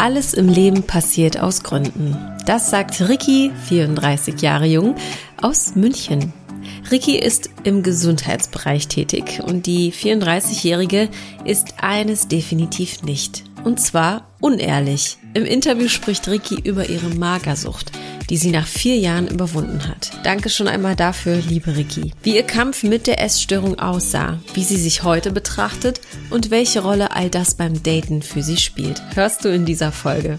Alles im Leben passiert aus Gründen. Das sagt Ricky, 34 Jahre jung, aus München. Ricky ist im Gesundheitsbereich tätig und die 34-Jährige ist eines definitiv nicht. Und zwar unehrlich. Im Interview spricht Ricky über ihre Magersucht, die sie nach vier Jahren überwunden hat. Danke schon einmal dafür, liebe Ricky. Wie ihr Kampf mit der Essstörung aussah, wie sie sich heute betrachtet und welche Rolle all das beim Daten für sie spielt, hörst du in dieser Folge.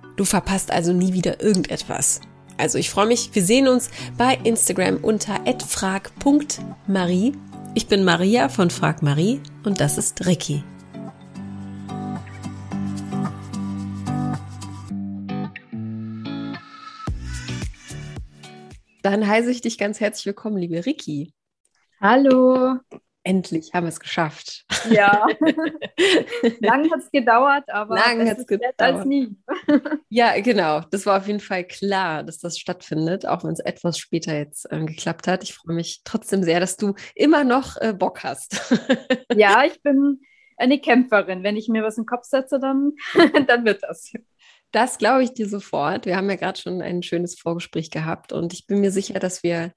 Du verpasst also nie wieder irgendetwas. Also ich freue mich, wir sehen uns bei Instagram unter frag.marie. Ich bin Maria von Frag Marie und das ist Ricky. Dann heiße ich dich ganz herzlich willkommen, liebe Ricky. Hallo. Endlich haben wir es geschafft. Ja. Lang hat es gedauert, aber Lang es gedauert. als nie. ja, genau. Das war auf jeden Fall klar, dass das stattfindet, auch wenn es etwas später jetzt äh, geklappt hat. Ich freue mich trotzdem sehr, dass du immer noch äh, Bock hast. ja, ich bin eine Kämpferin. Wenn ich mir was in den Kopf setze, dann, dann wird das. Das glaube ich dir sofort. Wir haben ja gerade schon ein schönes Vorgespräch gehabt und ich bin mir sicher, dass wir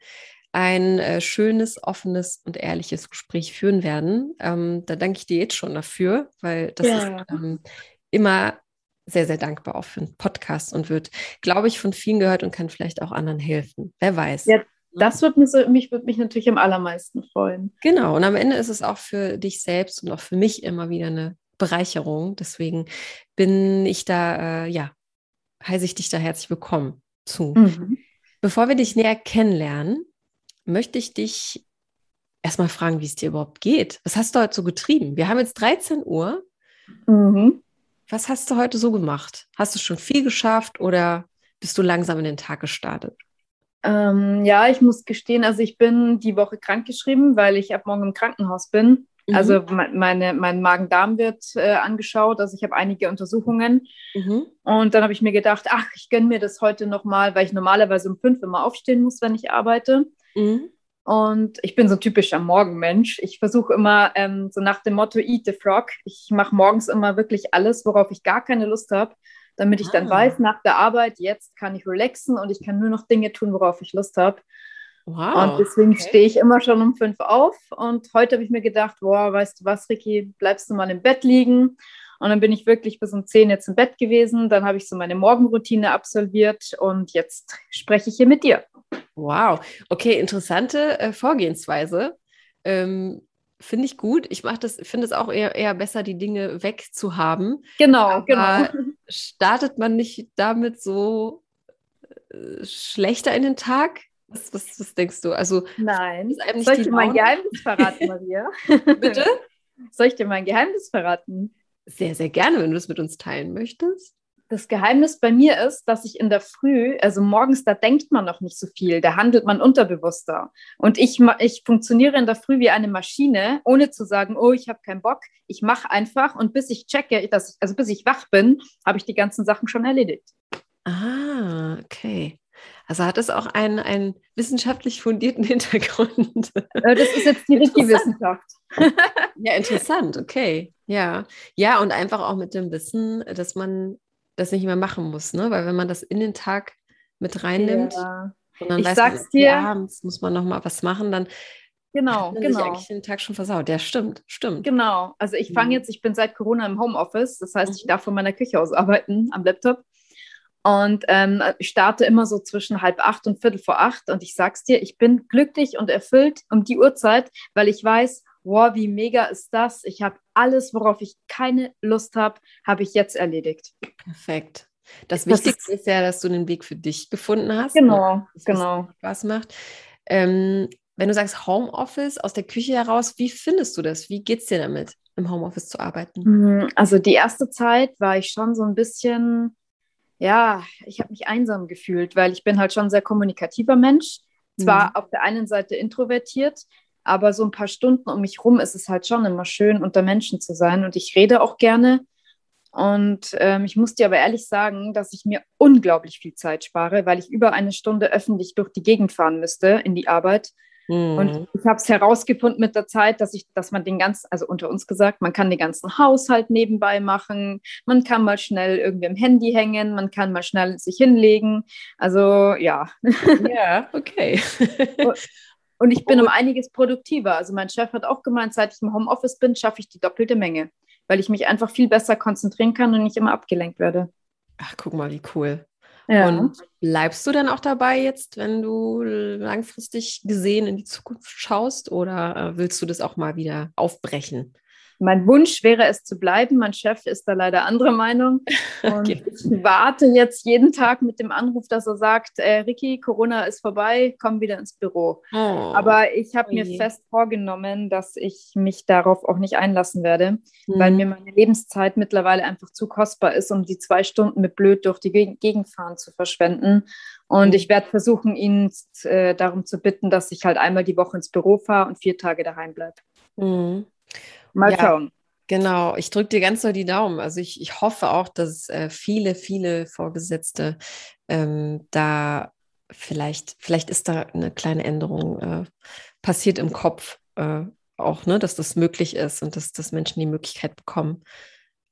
ein äh, schönes, offenes und ehrliches Gespräch führen werden. Ähm, da danke ich dir jetzt schon dafür, weil das ja. ist ähm, immer sehr, sehr dankbar auch für einen Podcast und wird, glaube ich, von vielen gehört und kann vielleicht auch anderen helfen. Wer weiß. Ja, das wird mich, so, mich, wird mich natürlich am allermeisten freuen. Genau, und am Ende ist es auch für dich selbst und auch für mich immer wieder eine Bereicherung. Deswegen bin ich da, äh, ja, heiße ich dich da herzlich willkommen zu. Mhm. Bevor wir dich näher kennenlernen, möchte ich dich erstmal fragen, wie es dir überhaupt geht. Was hast du heute so getrieben? Wir haben jetzt 13 Uhr. Mhm. Was hast du heute so gemacht? Hast du schon viel geschafft oder bist du langsam in den Tag gestartet? Ähm, ja, ich muss gestehen, also ich bin die Woche krankgeschrieben, weil ich ab morgen im Krankenhaus bin. Mhm. Also meine, mein Magen-Darm wird äh, angeschaut, also ich habe einige Untersuchungen. Mhm. Und dann habe ich mir gedacht, ach, ich gönne mir das heute nochmal, weil ich normalerweise um fünf immer aufstehen muss, wenn ich arbeite. Mhm. Und ich bin so ein typischer Morgenmensch. Ich versuche immer ähm, so nach dem Motto Eat the Frog. Ich mache morgens immer wirklich alles, worauf ich gar keine Lust habe, damit ich ah. dann weiß, nach der Arbeit, jetzt kann ich relaxen und ich kann nur noch Dinge tun, worauf ich Lust habe. Wow, und deswegen okay. stehe ich immer schon um fünf auf. Und heute habe ich mir gedacht, boah, weißt du was, Ricky, bleibst du mal im Bett liegen. Und dann bin ich wirklich bis um zehn jetzt im Bett gewesen. Dann habe ich so meine Morgenroutine absolviert und jetzt spreche ich hier mit dir. Wow, okay, interessante äh, Vorgehensweise. Ähm, finde ich gut. Ich mache das, finde es auch eher, eher besser, die Dinge wegzuhaben. Genau, Aber genau. Startet man nicht damit so äh, schlechter in den Tag? Was, was, was, denkst du? Also, Nein. Soll ich dir mein Geheimnis verraten, Maria? Bitte? Soll ich dir mein Geheimnis verraten? Sehr, sehr gerne, wenn du es mit uns teilen möchtest das Geheimnis bei mir ist, dass ich in der Früh, also morgens, da denkt man noch nicht so viel, da handelt man unterbewusster. Und ich, ich funktioniere in der Früh wie eine Maschine, ohne zu sagen, oh, ich habe keinen Bock. Ich mache einfach und bis ich checke, dass ich, also bis ich wach bin, habe ich die ganzen Sachen schon erledigt. Ah, okay. Also hat es auch einen, einen wissenschaftlich fundierten Hintergrund. Äh, das ist jetzt die richtige Wissenschaft. ja, interessant, okay. Ja. Ja, und einfach auch mit dem Wissen, dass man das nicht mehr machen muss, ne? Weil wenn man das in den Tag mit reinnimmt ja. und dann ich weiß sag's man, dir, abends muss man noch mal was machen, dann genau, hat man genau. sich eigentlich den Tag schon versaut. Ja, stimmt, stimmt. Genau. Also ich fange mhm. jetzt, ich bin seit Corona im Homeoffice, das heißt, ich mhm. darf von meiner Küche aus arbeiten am Laptop. Und ähm, ich starte immer so zwischen halb acht und viertel vor acht. Und ich sag's dir, ich bin glücklich und erfüllt um die Uhrzeit, weil ich weiß, wow, wie mega ist das? Ich habe alles, worauf ich keine Lust habe, habe ich jetzt erledigt. Perfekt. Das, das Wichtigste ist, ist, ja, dass du den Weg für dich gefunden hast. Genau, das, genau. Spaß macht. Ähm, wenn du sagst Homeoffice aus der Küche heraus, wie findest du das? Wie geht es dir damit? im Homeoffice zu arbeiten? Mm, also die erste Zeit war ich schon so ein bisschen, ja, ich habe mich einsam gefühlt, weil ich bin halt schon ein sehr kommunikativer Mensch. Zwar mhm. auf der einen Seite introvertiert, aber so ein paar Stunden um mich rum ist es halt schon immer schön, unter Menschen zu sein. Und ich rede auch gerne. Und ähm, ich muss dir aber ehrlich sagen, dass ich mir unglaublich viel Zeit spare, weil ich über eine Stunde öffentlich durch die Gegend fahren müsste in die Arbeit. Mhm. Und ich habe es herausgefunden mit der Zeit, dass ich, dass man den ganzen, also unter uns gesagt, man kann den ganzen Haushalt nebenbei machen, man kann mal schnell irgendwie im Handy hängen, man kann mal schnell sich hinlegen. Also ja. Ja, okay. Und ich bin um einiges produktiver. Also mein Chef hat auch gemeint, seit ich im Homeoffice bin, schaffe ich die doppelte Menge weil ich mich einfach viel besser konzentrieren kann und nicht immer abgelenkt werde. Ach, guck mal, wie cool. Ja. Und bleibst du dann auch dabei jetzt, wenn du langfristig gesehen in die Zukunft schaust oder äh, willst du das auch mal wieder aufbrechen? Mein Wunsch wäre es zu bleiben. Mein Chef ist da leider anderer Meinung. Und okay. ich warte jetzt jeden Tag mit dem Anruf, dass er sagt, äh, Ricky, Corona ist vorbei, komm wieder ins Büro. Oh. Aber ich habe oh mir fest vorgenommen, dass ich mich darauf auch nicht einlassen werde, mhm. weil mir meine Lebenszeit mittlerweile einfach zu kostbar ist, um die zwei Stunden mit blöd durch die Gegend fahren zu verschwenden. Und mhm. ich werde versuchen, ihn äh, darum zu bitten, dass ich halt einmal die Woche ins Büro fahre und vier Tage daheim bleibe. Mhm. Mal ja, schauen. Genau, ich drücke dir ganz so die Daumen. Also ich, ich hoffe auch, dass äh, viele, viele Vorgesetzte ähm, da vielleicht, vielleicht ist da eine kleine Änderung äh, passiert im Kopf äh, auch, ne, dass das möglich ist und dass, dass Menschen die Möglichkeit bekommen.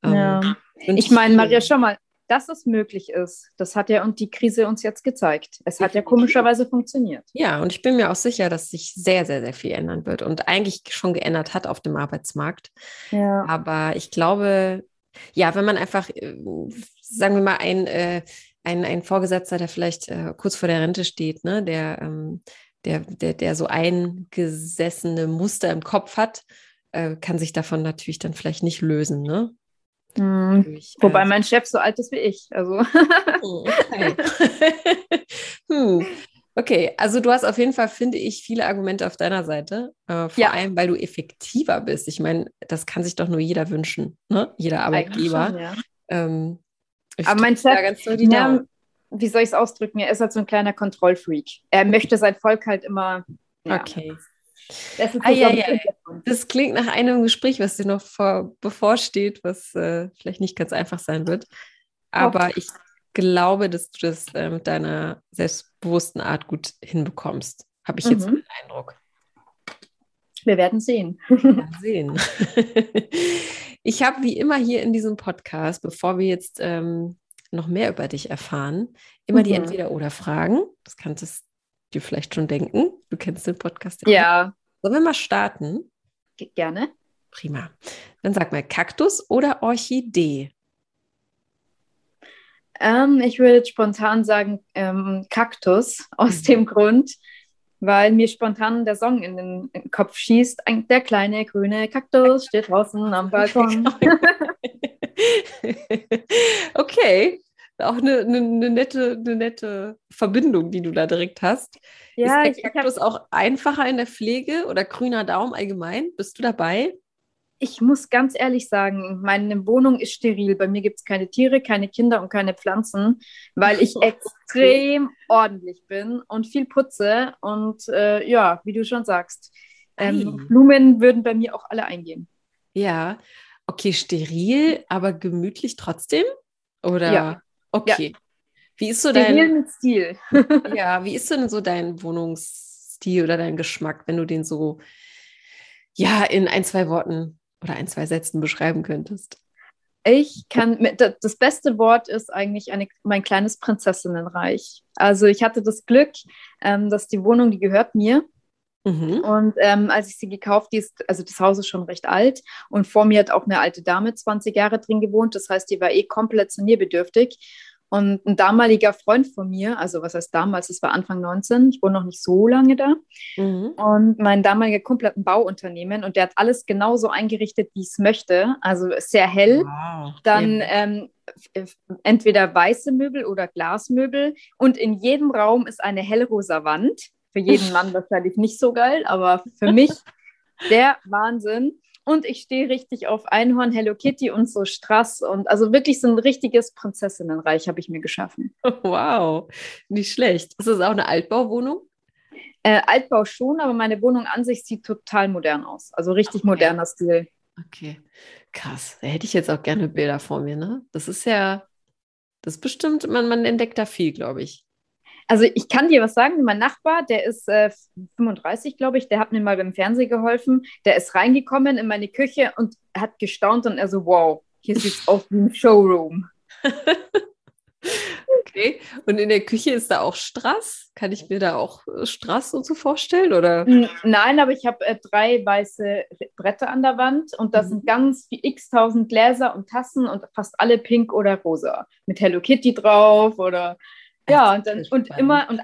Ähm, ja. Ich meine, Maria, schau mal, dass es möglich ist. Das hat ja und die Krise uns jetzt gezeigt. Es hat ja komischerweise funktioniert. Ja, und ich bin mir auch sicher, dass sich sehr, sehr, sehr viel ändern wird und eigentlich schon geändert hat auf dem Arbeitsmarkt. Ja. Aber ich glaube, ja, wenn man einfach, äh, sagen wir mal, ein, äh, ein, ein Vorgesetzter, der vielleicht äh, kurz vor der Rente steht, ne, der, ähm, der, der, der so eingesessene Muster im Kopf hat, äh, kann sich davon natürlich dann vielleicht nicht lösen, ne? Hm, wobei äh, mein Chef so alt ist wie ich. Also. Oh, okay. hm. okay, also du hast auf jeden Fall, finde ich, viele Argumente auf deiner Seite. Äh, vor ja. allem, weil du effektiver bist. Ich meine, das kann sich doch nur jeder wünschen, ne? jeder Arbeitgeber. Schon, ja. ähm, Aber mein Chef, so ja, wie soll ich es ausdrücken? Er ist halt so ein kleiner Kontrollfreak. Er möchte sein Volk halt immer. Okay. Das, ah, ja, ja. das klingt nach einem Gespräch, was dir noch vor, bevorsteht, was äh, vielleicht nicht ganz einfach sein wird. Aber okay. ich glaube, dass du das äh, mit deiner selbstbewussten Art gut hinbekommst. Habe ich jetzt mhm. den Eindruck. Wir werden sehen. Wir werden sehen. ich habe wie immer hier in diesem Podcast, bevor wir jetzt ähm, noch mehr über dich erfahren, immer mhm. die Entweder-Oder-Fragen. Das kannst du dir vielleicht schon denken. Du kennst den Podcast. Ja. ja. Sollen wir mal starten? Gerne. Prima. Dann sag mal Kaktus oder Orchidee? Ähm, ich würde spontan sagen ähm, Kaktus aus mhm. dem Grund, weil mir spontan der Song in den, in den Kopf schießt. Ein, der kleine grüne Kaktus steht draußen am Balkon. okay, auch eine, eine, eine, nette, eine nette Verbindung, die du da direkt hast. Ja, ist der Kaktus hab... auch einfacher in der Pflege oder grüner Daumen allgemein? Bist du dabei? Ich muss ganz ehrlich sagen, meine Wohnung ist steril. Bei mir gibt es keine Tiere, keine Kinder und keine Pflanzen, weil ich extrem ordentlich bin und viel putze. Und äh, ja, wie du schon sagst, ähm, Blumen würden bei mir auch alle eingehen. Ja, okay, steril, aber gemütlich trotzdem? Oder? Ja. Okay. Ja. Wie ist so dein mit Stil? ja, wie ist denn so dein Wohnungsstil oder dein Geschmack, wenn du den so ja in ein, zwei Worten oder ein, zwei Sätzen beschreiben könntest? Ich kann, das beste Wort ist eigentlich eine, mein kleines Prinzessinnenreich. Also ich hatte das Glück, ähm, dass die Wohnung, die gehört mir. Mhm. Und ähm, als ich sie gekauft, die ist, also das Haus ist schon recht alt und vor mir hat auch eine alte Dame 20 Jahre drin gewohnt. Das heißt, die war eh komplett sanierbedürftig. Und ein damaliger Freund von mir, also was heißt damals, es war Anfang 19, ich wohne noch nicht so lange da. Mhm. Und mein damaliger Kumpel hat ein Bauunternehmen und der hat alles genauso eingerichtet, wie ich es möchte. Also sehr hell. Wow. Dann ähm, entweder weiße Möbel oder Glasmöbel. Und in jedem Raum ist eine hellrosa Wand. Für jeden Mann wahrscheinlich nicht so geil, aber für mich der Wahnsinn. Und ich stehe richtig auf Einhorn, Hello Kitty und so Strass. Und also wirklich so ein richtiges Prinzessinnenreich habe ich mir geschaffen. Wow, nicht schlecht. Ist das auch eine Altbauwohnung? Äh, Altbau schon, aber meine Wohnung an sich sieht total modern aus. Also richtig okay. moderner Stil. Okay, krass. Da hätte ich jetzt auch gerne Bilder vor mir, ne? Das ist ja, das ist bestimmt, man, man entdeckt da viel, glaube ich. Also ich kann dir was sagen, mein Nachbar, der ist äh, 35, glaube ich, der hat mir mal beim Fernsehen geholfen. Der ist reingekommen in meine Küche und hat gestaunt und er so, wow, hier sieht es aus wie ein Showroom. okay. Und in der Küche ist da auch Strass? Kann ich mir da auch äh, Strass und so vorstellen? Oder? Nein, aber ich habe äh, drei weiße Bretter an der Wand und da mhm. sind ganz wie x-tausend Gläser und Tassen und fast alle pink oder rosa. Mit Hello Kitty drauf oder ja, und, dann, und immer, und,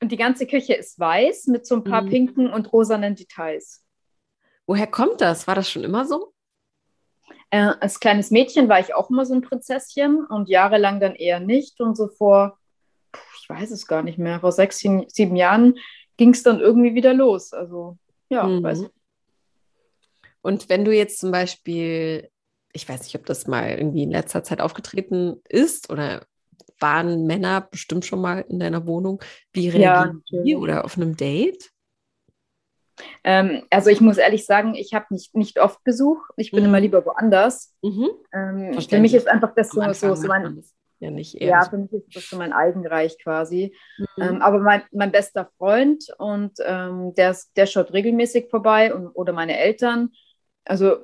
und die ganze Küche ist weiß mit so ein paar mhm. pinken und rosanen Details. Woher kommt das? War das schon immer so? Äh, als kleines Mädchen war ich auch immer so ein Prinzesschen und jahrelang dann eher nicht. Und so vor, ich weiß es gar nicht mehr, vor sechs, sieben Jahren ging es dann irgendwie wieder los. Also, ja, mhm. weiß ich. Und wenn du jetzt zum Beispiel, ich weiß nicht, ob das mal irgendwie in letzter Zeit aufgetreten ist oder waren Männer bestimmt schon mal in deiner Wohnung. Wie reagieren ja, die oder auf einem Date? Ähm, also ich muss ehrlich sagen, ich habe nicht, nicht oft Besuch. Ich bin mhm. immer lieber woanders. Mhm. Ähm, für mich ist einfach das so, so, so mein, ja, nicht eher ja, für mich ist das so mein Eigenreich quasi. Mhm. Ähm, aber mein, mein bester Freund und ähm, der, der schaut regelmäßig vorbei und, oder meine Eltern. Also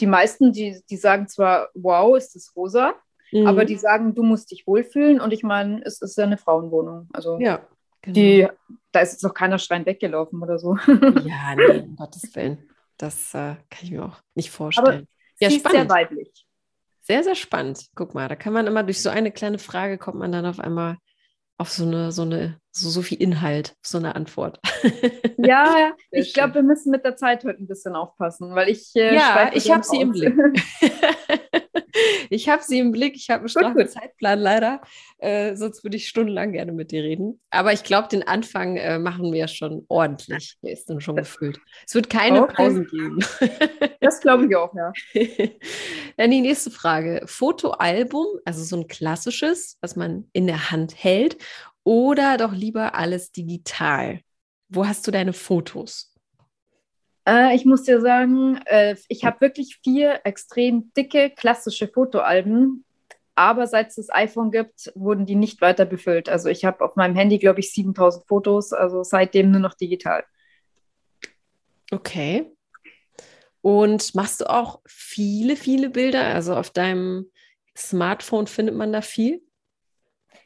die meisten, die, die sagen zwar, wow, ist das rosa, Mhm. Aber die sagen, du musst dich wohlfühlen. Und ich meine, es ist ja eine Frauenwohnung. Also ja, genau. die, da ist jetzt auch keiner schreiend weggelaufen oder so. Ja, nee, um Gottes Willen. Das äh, kann ich mir auch nicht vorstellen. Aber ja, spannend. sehr weiblich. Sehr, sehr spannend. Guck mal, da kann man immer durch so eine kleine Frage kommt man dann auf einmal auf so eine, so eine, so, so viel Inhalt, so eine Antwort. Ja, ich glaube, wir müssen mit der Zeit heute ein bisschen aufpassen, weil ich. Äh, ja, ich habe sie im Blick. ich habe sie im Blick. Ich habe einen straffen Zeitplan leider. Äh, sonst würde ich stundenlang gerne mit dir reden. Aber ich glaube, den Anfang äh, machen wir schon ordentlich. Der ist dann schon gefüllt. Es wird keine okay. Pausen geben. das glaube ich auch, ja. Dann die nächste Frage. Fotoalbum, also so ein klassisches, was man in der Hand hält, oder doch lieber alles digital? Wo hast du deine Fotos? Äh, ich muss dir sagen, äh, ich habe wirklich vier extrem dicke klassische Fotoalben. Aber seit es das iPhone gibt, wurden die nicht weiter befüllt. Also ich habe auf meinem Handy, glaube ich, 7000 Fotos, also seitdem nur noch digital. Okay. Und machst du auch viele, viele Bilder? Also auf deinem Smartphone findet man da viel?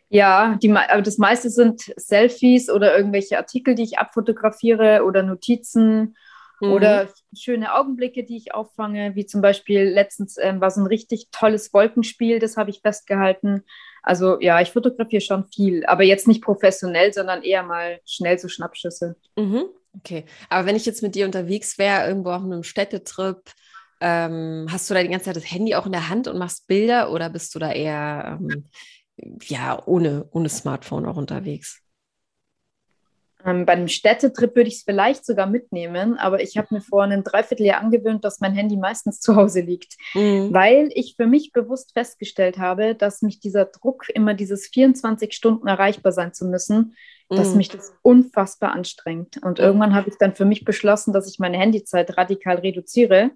Ja, die, aber das meiste sind Selfies oder irgendwelche Artikel, die ich abfotografiere oder Notizen Mhm. Oder schöne Augenblicke, die ich auffange, wie zum Beispiel letztens ähm, war so ein richtig tolles Wolkenspiel, das habe ich festgehalten. Also ja, ich fotografiere schon viel, aber jetzt nicht professionell, sondern eher mal schnell so Schnappschüsse. Mhm. Okay, aber wenn ich jetzt mit dir unterwegs wäre, irgendwo auf einem Städtetrip, ähm, hast du da die ganze Zeit das Handy auch in der Hand und machst Bilder oder bist du da eher ähm, ja ohne, ohne Smartphone auch unterwegs? Ähm, bei einem Städtetrip würde ich es vielleicht sogar mitnehmen, aber ich habe mir vor einem Dreivierteljahr angewöhnt, dass mein Handy meistens zu Hause liegt, mhm. weil ich für mich bewusst festgestellt habe, dass mich dieser Druck, immer dieses 24 Stunden erreichbar sein zu müssen, mhm. dass mich das unfassbar anstrengt. Und irgendwann habe ich dann für mich beschlossen, dass ich meine Handyzeit radikal reduziere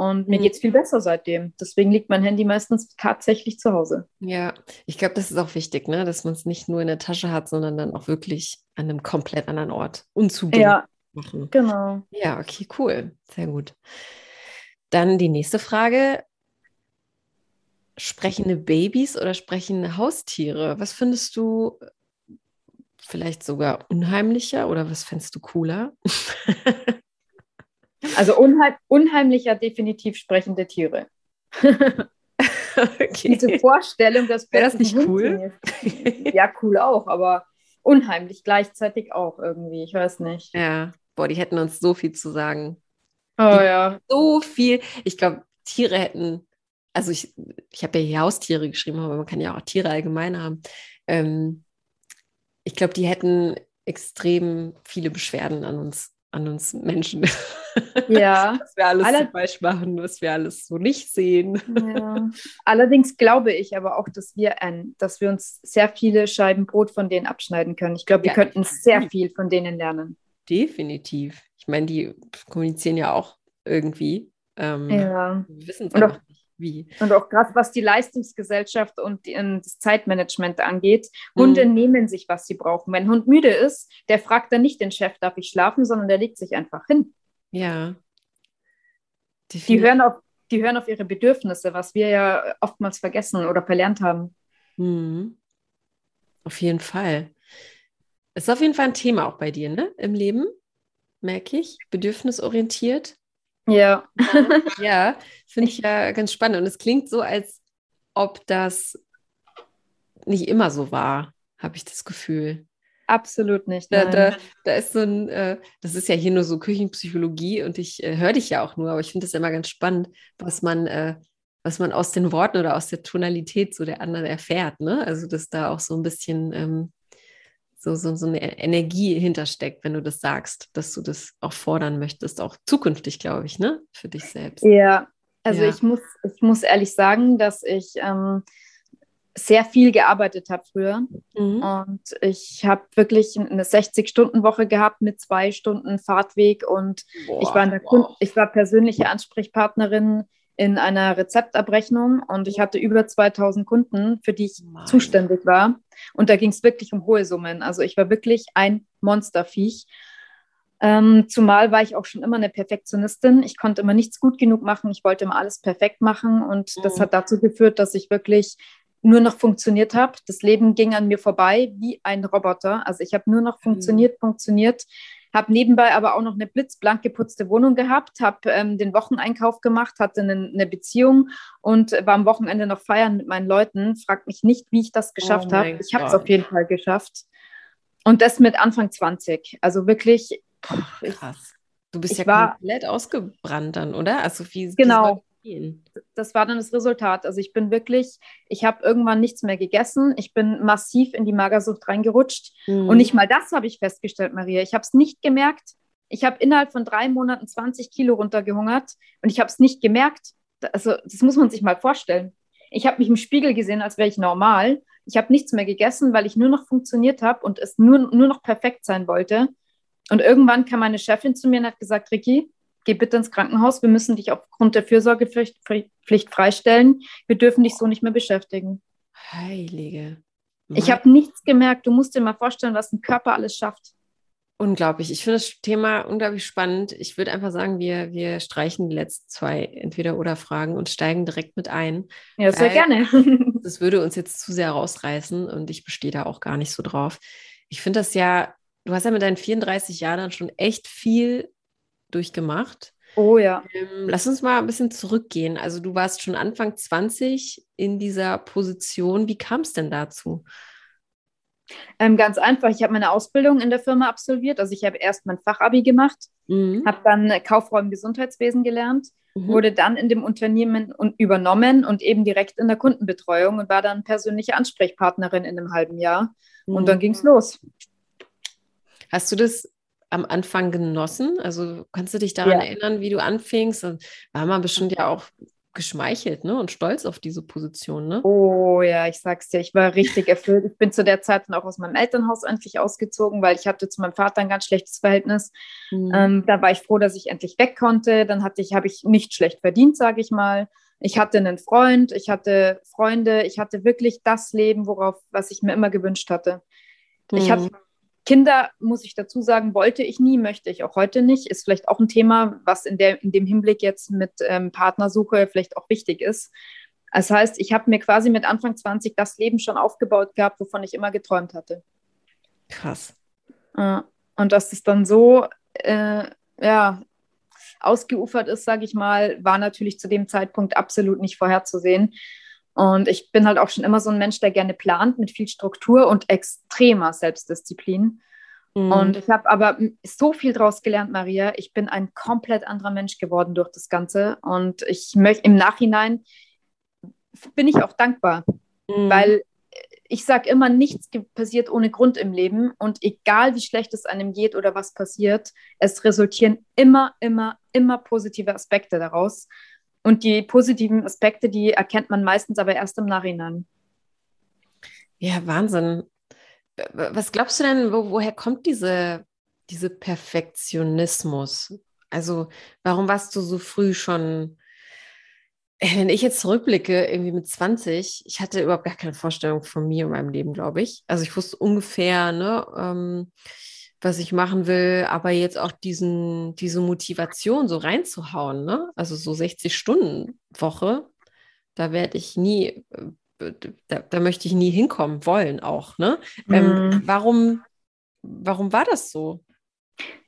und mir mhm. geht es viel besser seitdem. Deswegen liegt mein Handy meistens tatsächlich zu Hause. Ja, ich glaube, das ist auch wichtig, ne? dass man es nicht nur in der Tasche hat, sondern dann auch wirklich an einem komplett anderen Ort unzugänglich ja, machen. Genau. Ja, okay, cool. Sehr gut. Dann die nächste Frage. Sprechende Babys oder sprechende Haustiere? Was findest du vielleicht sogar unheimlicher oder was fändest du cooler? Also unheim unheimlicher definitiv sprechende Tiere. okay. Diese Vorstellung, dass wäre das nicht cool? ja, cool auch, aber unheimlich gleichzeitig auch irgendwie. Ich weiß nicht. Ja, boah, die hätten uns so viel zu sagen. Oh die ja. So viel. Ich glaube, Tiere hätten, also ich, ich habe ja hier Haustiere geschrieben, aber man kann ja auch Tiere allgemein haben. Ähm, ich glaube, die hätten extrem viele Beschwerden an uns an uns Menschen. Ja. was wir alles Aller falsch machen, was wir alles so nicht sehen. Ja. Allerdings glaube ich aber auch, dass wir, ein, dass wir uns sehr viele Scheiben Brot von denen abschneiden können. Ich glaube, wir ja, könnten sehr viel von denen lernen. Definitiv. Ich meine, die kommunizieren ja auch irgendwie. Ähm, ja. Wir wissen es nicht. Wie? Und auch gerade was die Leistungsgesellschaft und die, das Zeitmanagement angeht. Hunde mhm. nehmen sich, was sie brauchen. Wenn ein Hund müde ist, der fragt dann nicht den Chef, darf ich schlafen, sondern der legt sich einfach hin. Ja. Die hören, auf, die hören auf ihre Bedürfnisse, was wir ja oftmals vergessen oder verlernt haben. Mhm. Auf jeden Fall. Ist auf jeden Fall ein Thema auch bei dir, ne? Im Leben, merke ich. Bedürfnisorientiert. Ja. ja, finde ich ja ganz spannend. Und es klingt so, als ob das nicht immer so war, habe ich das Gefühl. Absolut nicht. Da, da, da, ist so ein, äh, das ist ja hier nur so Küchenpsychologie und ich äh, höre dich ja auch nur, aber ich finde das immer ganz spannend, was man, äh, was man aus den Worten oder aus der Tonalität so der anderen erfährt. Ne? Also, dass da auch so ein bisschen ähm, so, so, so eine Energie hintersteckt, wenn du das sagst, dass du das auch fordern möchtest, auch zukünftig, glaube ich, ne? Für dich selbst. Ja, also ja. Ich, muss, ich muss ehrlich sagen, dass ich ähm, sehr viel gearbeitet habe früher. Mhm. Und ich habe wirklich eine 60-Stunden-Woche gehabt mit zwei Stunden Fahrtweg und Boah, ich, war in der wow. ich war persönliche Ansprechpartnerin in einer Rezeptabrechnung und ich hatte über 2000 Kunden, für die ich mein. zuständig war. Und da ging es wirklich um hohe Summen. Also ich war wirklich ein Monsterviech. Ähm, zumal war ich auch schon immer eine Perfektionistin. Ich konnte immer nichts gut genug machen. Ich wollte immer alles perfekt machen. Und mhm. das hat dazu geführt, dass ich wirklich nur noch funktioniert habe. Das Leben ging an mir vorbei wie ein Roboter. Also ich habe nur noch mhm. funktioniert, mhm. funktioniert. Habe nebenbei aber auch noch eine blitzblank geputzte Wohnung gehabt, habe ähm, den Wocheneinkauf gemacht, hatte eine, eine, Beziehung und war am Wochenende noch feiern mit meinen Leuten. Fragt mich nicht, wie ich das geschafft oh habe. Ich habe es auf jeden Fall geschafft. Und das mit Anfang 20. Also wirklich. Krass. Du bist ja war, komplett ausgebrannt dann, oder? Also wie, genau das war dann das Resultat. Also ich bin wirklich, ich habe irgendwann nichts mehr gegessen. Ich bin massiv in die Magersucht reingerutscht. Mhm. Und nicht mal das habe ich festgestellt, Maria. Ich habe es nicht gemerkt. Ich habe innerhalb von drei Monaten 20 Kilo runtergehungert und ich habe es nicht gemerkt. Also das muss man sich mal vorstellen. Ich habe mich im Spiegel gesehen, als wäre ich normal. Ich habe nichts mehr gegessen, weil ich nur noch funktioniert habe und es nur, nur noch perfekt sein wollte. Und irgendwann kam meine Chefin zu mir und hat gesagt, Ricky, geh bitte ins Krankenhaus, wir müssen dich aufgrund der Fürsorgepflicht freistellen, wir dürfen dich so nicht mehr beschäftigen. Heilige. Ich habe nichts gemerkt, du musst dir mal vorstellen, was ein Körper alles schafft. Unglaublich. Ich finde das Thema unglaublich spannend. Ich würde einfach sagen, wir, wir streichen die letzten zwei Entweder-Oder-Fragen und steigen direkt mit ein. Ja, sehr gerne. das würde uns jetzt zu sehr rausreißen und ich bestehe da auch gar nicht so drauf. Ich finde das ja, du hast ja mit deinen 34 Jahren schon echt viel durchgemacht. Oh ja. Ähm, lass uns mal ein bisschen zurückgehen. Also du warst schon Anfang 20 in dieser Position. Wie kam es denn dazu? Ähm, ganz einfach, ich habe meine Ausbildung in der Firma absolviert. Also ich habe erst mein Fachabi gemacht, mhm. habe dann Kauffrau im Gesundheitswesen gelernt, mhm. wurde dann in dem Unternehmen übernommen und eben direkt in der Kundenbetreuung und war dann persönliche Ansprechpartnerin in einem halben Jahr. Mhm. Und dann ging es los. Hast du das am Anfang genossen? Also kannst du dich daran ja. erinnern, wie du anfingst? Und war man bestimmt ja auch geschmeichelt ne? und stolz auf diese Position. Ne? Oh ja, ich sag's dir, ich war richtig erfüllt. Ich bin zu der Zeit dann auch aus meinem Elternhaus endlich ausgezogen, weil ich hatte zu meinem Vater ein ganz schlechtes Verhältnis. Mhm. Ähm, da war ich froh, dass ich endlich weg konnte. Dann hatte ich, habe ich nicht schlecht verdient, sage ich mal. Ich hatte einen Freund, ich hatte Freunde, ich hatte wirklich das Leben, worauf, was ich mir immer gewünscht hatte. Mhm. Ich hatte Kinder, muss ich dazu sagen, wollte ich nie, möchte ich auch heute nicht. Ist vielleicht auch ein Thema, was in, der, in dem Hinblick jetzt mit ähm, Partnersuche vielleicht auch wichtig ist. Das heißt, ich habe mir quasi mit Anfang 20 das Leben schon aufgebaut gehabt, wovon ich immer geträumt hatte. Krass. Äh, und dass es dann so, äh, ja, ausgeufert ist, sage ich mal, war natürlich zu dem Zeitpunkt absolut nicht vorherzusehen. Und ich bin halt auch schon immer so ein Mensch, der gerne plant mit viel Struktur und extremer Selbstdisziplin. Mhm. Und ich habe aber so viel daraus gelernt, Maria. Ich bin ein komplett anderer Mensch geworden durch das Ganze. Und ich möchte im Nachhinein bin ich auch dankbar, mhm. weil ich sage immer, nichts passiert ohne Grund im Leben. Und egal wie schlecht es einem geht oder was passiert, es resultieren immer, immer, immer positive Aspekte daraus. Und die positiven Aspekte, die erkennt man meistens aber erst im Nachhinein. Ja, Wahnsinn. Was glaubst du denn, wo, woher kommt diese, diese Perfektionismus? Also, warum warst du so früh schon wenn ich jetzt zurückblicke, irgendwie mit 20, ich hatte überhaupt gar keine Vorstellung von mir und meinem Leben, glaube ich. Also ich wusste ungefähr, ne, ähm, was ich machen will, aber jetzt auch diesen, diese Motivation so reinzuhauen, ne? Also so 60 Stunden Woche, da werde ich nie, äh, da, da, möchte ich nie hinkommen wollen auch, ne? Ähm, mhm. Ähm, warum, warum war das so?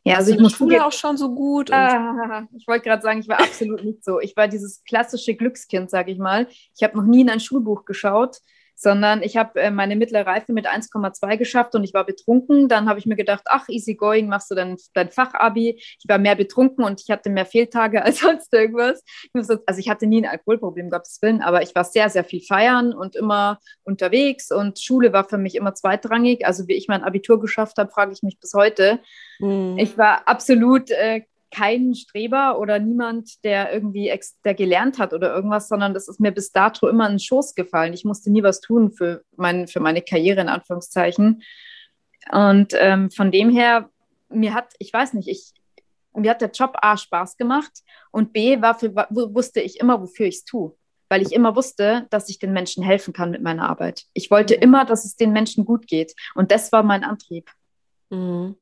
Ja, also ich muss Schule auch schon so gut. Ah, ich wollte gerade sagen, ich war absolut nicht so. Ich war dieses klassische Glückskind, sage ich mal. Ich habe noch nie in ein Schulbuch geschaut sondern ich habe äh, meine mittlere Reife mit 1,2 geschafft und ich war betrunken. Dann habe ich mir gedacht, ach, easy going, machst du dein, dein Fachabi. Ich war mehr betrunken und ich hatte mehr Fehltage als sonst irgendwas. Also ich hatte nie ein Alkoholproblem, Gottes Willen, aber ich war sehr, sehr viel feiern und immer unterwegs und Schule war für mich immer zweitrangig. Also wie ich mein Abitur geschafft habe, frage ich mich bis heute. Mhm. Ich war absolut äh, kein Streber oder niemand, der irgendwie der gelernt hat oder irgendwas, sondern das ist mir bis dato immer in den Schoß gefallen. Ich musste nie was tun für, mein, für meine Karriere in Anführungszeichen. Und ähm, von dem her, mir hat, ich weiß nicht, ich, mir hat der Job A Spaß gemacht und B war für, wusste ich immer, wofür ich es tue. Weil ich immer wusste, dass ich den Menschen helfen kann mit meiner Arbeit. Ich wollte immer, dass es den Menschen gut geht. Und das war mein Antrieb. Mhm.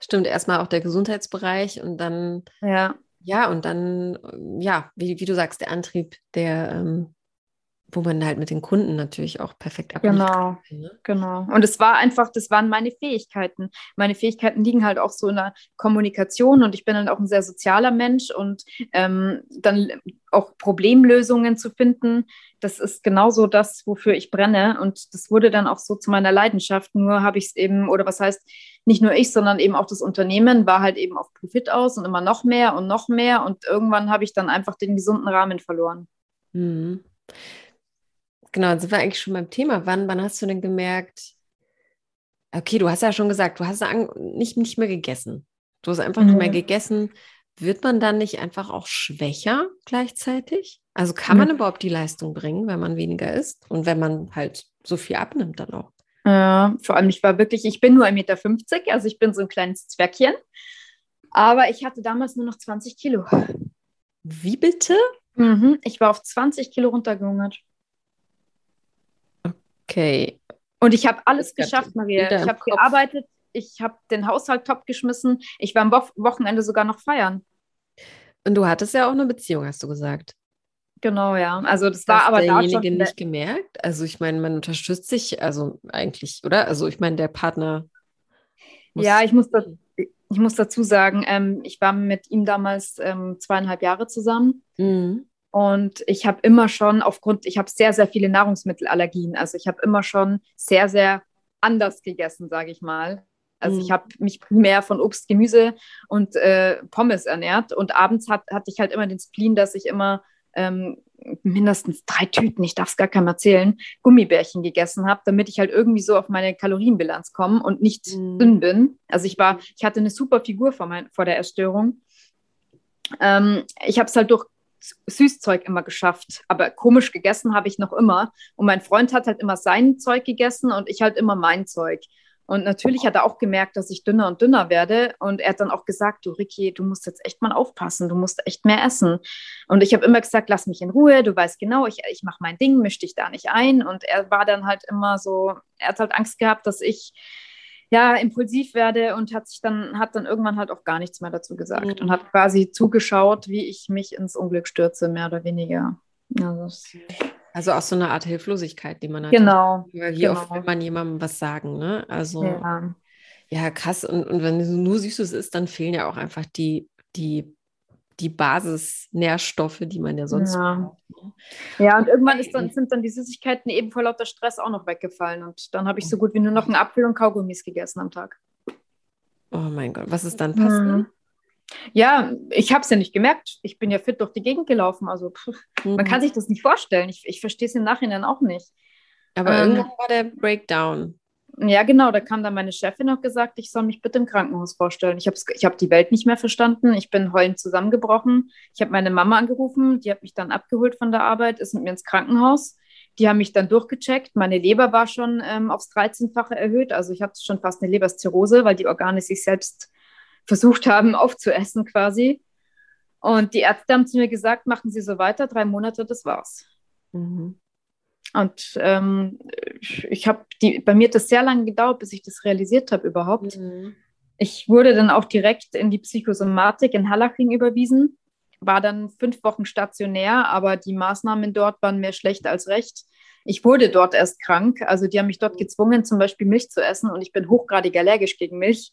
Stimmt, erstmal auch der Gesundheitsbereich und dann, ja, ja, und dann, ja, wie, wie du sagst, der Antrieb, der, ähm, wo man halt mit den Kunden natürlich auch perfekt abliefern Genau, kann, ne? genau. Und es war einfach, das waren meine Fähigkeiten. Meine Fähigkeiten liegen halt auch so in der Kommunikation und ich bin dann auch ein sehr sozialer Mensch und ähm, dann auch Problemlösungen zu finden, das ist genauso das, wofür ich brenne. Und das wurde dann auch so zu meiner Leidenschaft. Nur habe ich es eben, oder was heißt, nicht nur ich, sondern eben auch das Unternehmen war halt eben auf Profit aus und immer noch mehr und noch mehr. Und irgendwann habe ich dann einfach den gesunden Rahmen verloren. Mhm. Genau, dann sind wir eigentlich schon beim Thema. Wann, wann hast du denn gemerkt, okay, du hast ja schon gesagt, du hast nicht, nicht mehr gegessen. Du hast einfach mhm. nicht mehr gegessen. Wird man dann nicht einfach auch schwächer gleichzeitig? Also kann man mhm. überhaupt die Leistung bringen, wenn man weniger isst und wenn man halt so viel abnimmt dann auch? Ja, vor allem, ich war wirklich, ich bin nur 1,50 Meter, also ich bin so ein kleines Zwergchen. Aber ich hatte damals nur noch 20 Kilo. Wie bitte? Mhm, ich war auf 20 Kilo runtergehungert. Okay. Und ich habe alles geschafft, Maria. Ich habe gearbeitet, ich habe den Haushalt top geschmissen. Ich war am Wochenende sogar noch feiern. Und du hattest ja auch eine Beziehung, hast du gesagt. Genau, ja. Also das, das war aber derjenige nicht gemerkt. Also ich meine, man unterstützt sich, also eigentlich, oder? Also ich meine, der Partner. ja, ich muss, da, ich muss dazu sagen, ähm, ich war mit ihm damals ähm, zweieinhalb Jahre zusammen. Mhm. Und ich habe immer schon aufgrund, ich habe sehr, sehr viele Nahrungsmittelallergien. Also ich habe immer schon sehr, sehr anders gegessen, sage ich mal. Also mhm. ich habe mich primär von Obst, Gemüse und äh, Pommes ernährt. Und abends hat, hatte ich halt immer den Spleen, dass ich immer ähm, mindestens drei Tüten, ich darf es gar keinem erzählen, Gummibärchen gegessen habe, damit ich halt irgendwie so auf meine Kalorienbilanz komme und nicht mhm. dünn bin. Also ich war, ich hatte eine super Figur vor, mein, vor der Essstörung. Ähm, ich habe es halt durch Süßzeug immer geschafft, aber komisch gegessen habe ich noch immer. Und mein Freund hat halt immer sein Zeug gegessen und ich halt immer mein Zeug. Und natürlich hat er auch gemerkt, dass ich dünner und dünner werde. Und er hat dann auch gesagt, du Ricky, du musst jetzt echt mal aufpassen, du musst echt mehr essen. Und ich habe immer gesagt, lass mich in Ruhe, du weißt genau, ich, ich mache mein Ding, misch dich da nicht ein. Und er war dann halt immer so, er hat halt Angst gehabt, dass ich ja impulsiv werde und hat sich dann, hat dann irgendwann halt auch gar nichts mehr dazu gesagt mhm. und hat quasi zugeschaut, wie ich mich ins Unglück stürze, mehr oder weniger. Also, also auch so eine Art Hilflosigkeit, die man hat. Genau. Weil wie genau. oft will man jemandem was sagen, ne? Also ja, ja krass. Und, und wenn nur Süßes isst, dann fehlen ja auch einfach die, die, die Basisnährstoffe, die man ja sonst ja. braucht. Ne? Ja, und irgendwann ist dann, sind dann die Süßigkeiten eben vor lauter Stress auch noch weggefallen. Und dann habe ich so gut wie nur noch einen Apfel und Kaugummis gegessen am Tag. Oh mein Gott, was ist dann passiert? Mhm. Ja, ich habe es ja nicht gemerkt. Ich bin ja fit durch die Gegend gelaufen. Also pff, mhm. man kann sich das nicht vorstellen. Ich, ich verstehe es im Nachhinein auch nicht. Aber ähm, irgendwann war der Breakdown. Ja, genau. Da kam dann meine Chefin und gesagt, ich soll mich bitte im Krankenhaus vorstellen. Ich habe ich hab die Welt nicht mehr verstanden. Ich bin heulend zusammengebrochen. Ich habe meine Mama angerufen. Die hat mich dann abgeholt von der Arbeit, ist mit mir ins Krankenhaus. Die haben mich dann durchgecheckt. Meine Leber war schon ähm, aufs 13-fache erhöht. Also ich hatte schon fast eine Leberzirrhose, weil die Organe sich selbst versucht haben aufzuessen quasi. Und die Ärzte haben zu mir gesagt, machen Sie so weiter, drei Monate, das war's. Mhm. Und ähm, ich habe die, bei mir hat das sehr lange gedauert, bis ich das realisiert habe überhaupt. Mhm. Ich wurde dann auch direkt in die Psychosomatik in Hallaching überwiesen, war dann fünf Wochen stationär, aber die Maßnahmen dort waren mehr schlecht als recht. Ich wurde dort erst krank, also die haben mich dort gezwungen, zum Beispiel Milch zu essen und ich bin hochgradig allergisch gegen Milch.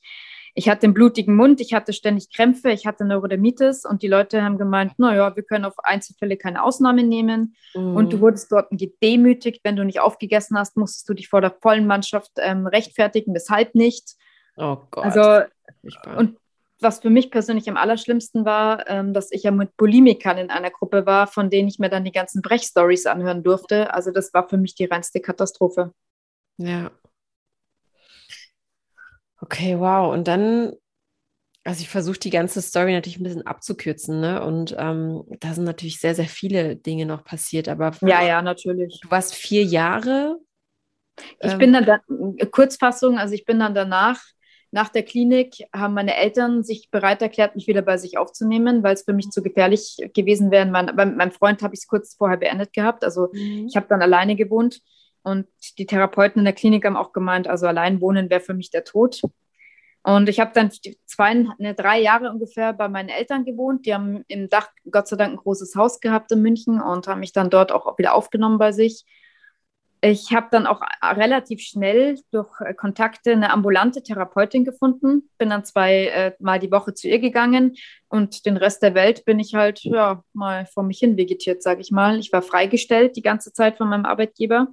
Ich hatte einen blutigen Mund, ich hatte ständig Krämpfe, ich hatte Neurodermitis und die Leute haben gemeint, naja, wir können auf Einzelfälle keine Ausnahme nehmen. Mm. Und du wurdest dort gedemütigt, wenn du nicht aufgegessen hast, musstest du dich vor der vollen Mannschaft ähm, rechtfertigen, weshalb nicht. Oh Gott. Also, und was für mich persönlich am allerschlimmsten war, ähm, dass ich ja mit Bulimikern in einer Gruppe war, von denen ich mir dann die ganzen Brechstories anhören durfte. Also das war für mich die reinste Katastrophe. Ja, Okay, wow. Und dann, also ich versuche die ganze Story natürlich ein bisschen abzukürzen, ne? Und ähm, da sind natürlich sehr, sehr viele Dinge noch passiert. Aber ja, ja, natürlich. Du warst vier Jahre. Ich ähm, bin dann, dann, Kurzfassung, also ich bin dann danach, nach der Klinik, haben meine Eltern sich bereit erklärt, mich wieder bei sich aufzunehmen, weil es für mich zu gefährlich gewesen wäre. Mein, bei meinem Freund habe ich es kurz vorher beendet gehabt. Also mhm. ich habe dann alleine gewohnt. Und die Therapeuten in der Klinik haben auch gemeint, also allein wohnen wäre für mich der Tod. Und ich habe dann zwei, ne, drei Jahre ungefähr bei meinen Eltern gewohnt. Die haben im Dach Gott sei Dank ein großes Haus gehabt in München und haben mich dann dort auch wieder aufgenommen bei sich. Ich habe dann auch relativ schnell durch Kontakte eine ambulante Therapeutin gefunden, bin dann zwei äh, die Woche zu ihr gegangen und den Rest der Welt bin ich halt ja, mal vor mich hin vegetiert, sage ich mal. Ich war freigestellt die ganze Zeit von meinem Arbeitgeber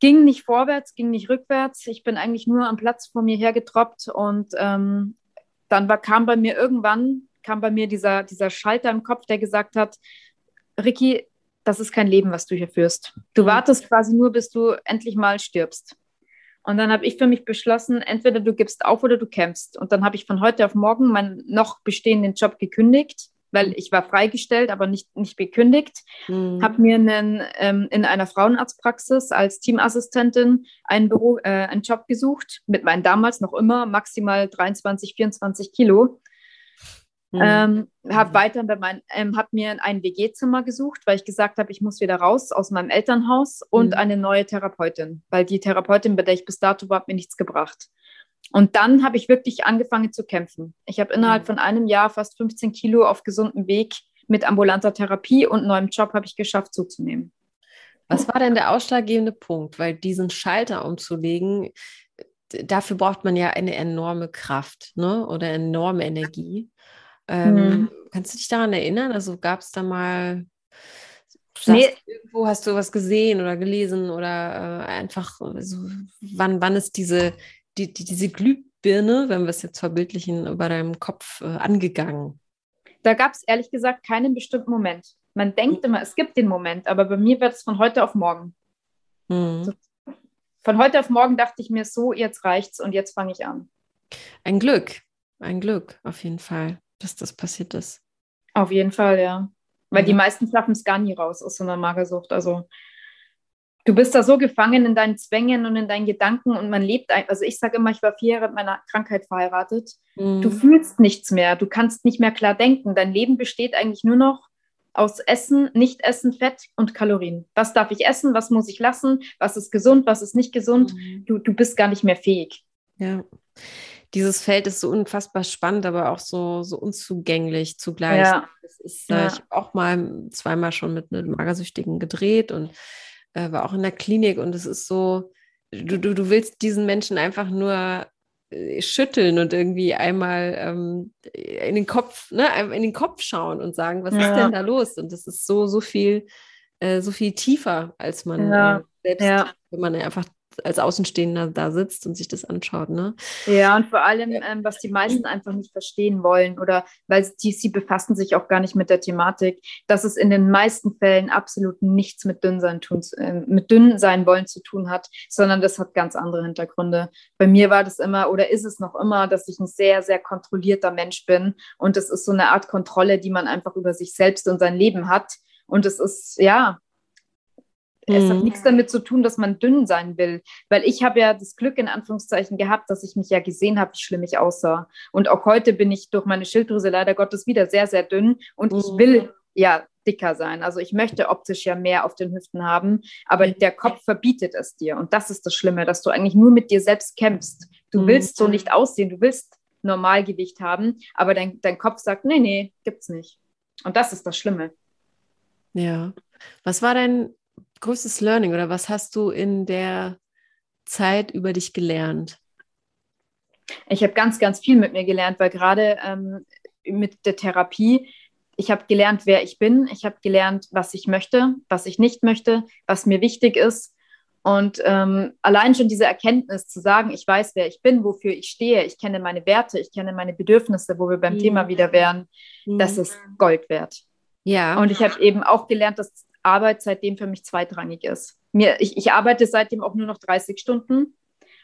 ging nicht vorwärts, ging nicht rückwärts. Ich bin eigentlich nur am Platz vor mir hergetroppt und ähm, dann war, kam bei mir irgendwann, kam bei mir dieser, dieser Schalter im Kopf, der gesagt hat, Ricky, das ist kein Leben, was du hier führst. Du mhm. wartest quasi nur, bis du endlich mal stirbst. Und dann habe ich für mich beschlossen, entweder du gibst auf oder du kämpfst. Und dann habe ich von heute auf morgen meinen noch bestehenden Job gekündigt weil ich war freigestellt, aber nicht, nicht bekündigt. Mhm. Habe mir einen, ähm, in einer Frauenarztpraxis als Teamassistentin einen, Büro, äh, einen Job gesucht, mit meinen damals noch immer maximal 23, 24 Kilo. Mhm. Ähm, habe weiter bei mein, ähm, hab mir ein WG-Zimmer gesucht, weil ich gesagt habe, ich muss wieder raus aus meinem Elternhaus und mhm. eine neue Therapeutin, weil die Therapeutin, bei der ich bis dato war, hat mir nichts gebracht. Und dann habe ich wirklich angefangen zu kämpfen. Ich habe innerhalb mhm. von einem Jahr fast 15 Kilo auf gesundem Weg mit ambulanter Therapie und neuem Job habe ich geschafft zuzunehmen. Was war denn der ausschlaggebende Punkt? Weil diesen Schalter umzulegen, dafür braucht man ja eine enorme Kraft ne? oder enorme Energie. Ähm, mhm. Kannst du dich daran erinnern? Also gab es da mal, nee. irgendwo hast du was gesehen oder gelesen oder äh, einfach, also, wann, wann ist diese, die, die, diese Glühbirne, wenn wir es jetzt verbildlichen, über deinem Kopf äh, angegangen? Da gab es ehrlich gesagt keinen bestimmten Moment. Man denkt immer, es gibt den Moment, aber bei mir wird es von heute auf morgen. Mhm. Von heute auf morgen dachte ich mir so, jetzt reicht's und jetzt fange ich an. Ein Glück, ein Glück auf jeden Fall, dass das passiert ist. Auf jeden Fall, ja. Weil mhm. die meisten schaffen es gar nie raus aus so einer Magersucht. Also du bist da so gefangen in deinen Zwängen und in deinen Gedanken und man lebt, also ich sage immer, ich war vier Jahre mit meiner Krankheit verheiratet. Mhm. Du fühlst nichts mehr, du kannst nicht mehr klar denken. Dein Leben besteht eigentlich nur noch aus Essen, Nicht-Essen, Fett und Kalorien. Was darf ich essen, was muss ich lassen, was ist gesund, was ist nicht gesund. Mhm. Du, du bist gar nicht mehr fähig. Ja. Dieses Feld ist so unfassbar spannend, aber auch so, so unzugänglich zugleich. Ja. Das ist, äh, ja. Ich habe auch mal zweimal schon mit einem Magersüchtigen gedreht und äh, war auch in der Klinik und es ist so, du, du, du willst diesen Menschen einfach nur äh, schütteln und irgendwie einmal ähm, in den Kopf, ne, in den Kopf schauen und sagen, was ja. ist denn da los? Und das ist so, so viel, äh, so viel tiefer, als man ja. äh, selbst, ja. wenn man einfach als Außenstehender da sitzt und sich das anschaut, ne? Ja, und vor allem, ähm, was die meisten einfach nicht verstehen wollen oder weil sie, sie befassen sich auch gar nicht mit der Thematik, dass es in den meisten Fällen absolut nichts mit Dünnsein tun, äh, mit dünn sein wollen zu tun hat, sondern das hat ganz andere Hintergründe. Bei mir war das immer oder ist es noch immer, dass ich ein sehr, sehr kontrollierter Mensch bin und es ist so eine Art Kontrolle, die man einfach über sich selbst und sein Leben hat. Und es ist, ja, es mhm. hat nichts damit zu tun, dass man dünn sein will, weil ich habe ja das Glück in Anführungszeichen gehabt, dass ich mich ja gesehen habe, wie schlimm ich aussah. Und auch heute bin ich durch meine Schilddrüse leider Gottes wieder sehr, sehr dünn und mhm. ich will ja dicker sein. Also ich möchte optisch ja mehr auf den Hüften haben, aber der Kopf verbietet es dir. Und das ist das Schlimme, dass du eigentlich nur mit dir selbst kämpfst. Du mhm. willst so nicht aussehen, du willst Normalgewicht haben, aber dein, dein Kopf sagt, nee, nee, gibt's nicht. Und das ist das Schlimme. Ja. Was war dein größtes Learning oder was hast du in der Zeit über dich gelernt? Ich habe ganz, ganz viel mit mir gelernt, weil gerade ähm, mit der Therapie, ich habe gelernt, wer ich bin, ich habe gelernt, was ich möchte, was ich nicht möchte, was mir wichtig ist. Und ähm, allein schon diese Erkenntnis zu sagen, ich weiß, wer ich bin, wofür ich stehe, ich kenne meine Werte, ich kenne meine Bedürfnisse, wo wir beim mhm. Thema wieder wären, mhm. das ist Gold wert. Ja. Und ich habe eben auch gelernt, dass Arbeit seitdem für mich zweitrangig ist. Mir, ich, ich arbeite seitdem auch nur noch 30 Stunden.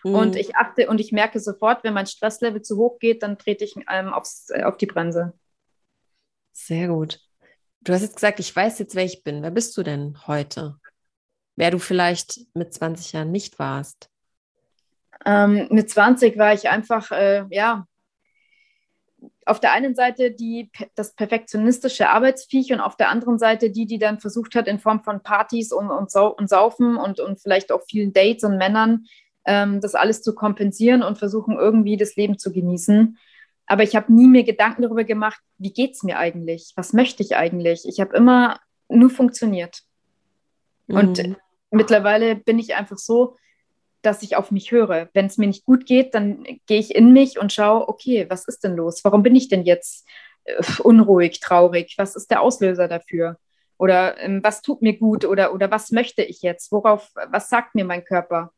Mhm. Und ich achte und ich merke sofort, wenn mein Stresslevel zu hoch geht, dann trete ich ähm, aufs, äh, auf die Bremse. Sehr gut. Du hast jetzt gesagt, ich weiß jetzt, wer ich bin. Wer bist du denn heute? Wer du vielleicht mit 20 Jahren nicht warst? Ähm, mit 20 war ich einfach, äh, ja, auf der einen Seite die, das perfektionistische Arbeitsviech und auf der anderen Seite die, die dann versucht hat, in Form von Partys und, und, Sau und Saufen und, und vielleicht auch vielen Dates und Männern ähm, das alles zu kompensieren und versuchen irgendwie das Leben zu genießen. Aber ich habe nie mir Gedanken darüber gemacht, wie geht es mir eigentlich? Was möchte ich eigentlich? Ich habe immer nur funktioniert. Mhm. Und mittlerweile bin ich einfach so, dass ich auf mich höre. Wenn es mir nicht gut geht, dann gehe ich in mich und schaue, okay, was ist denn los? Warum bin ich denn jetzt äh, unruhig, traurig? Was ist der Auslöser dafür? Oder ähm, was tut mir gut? Oder, oder was möchte ich jetzt? Worauf, was sagt mir mein Körper?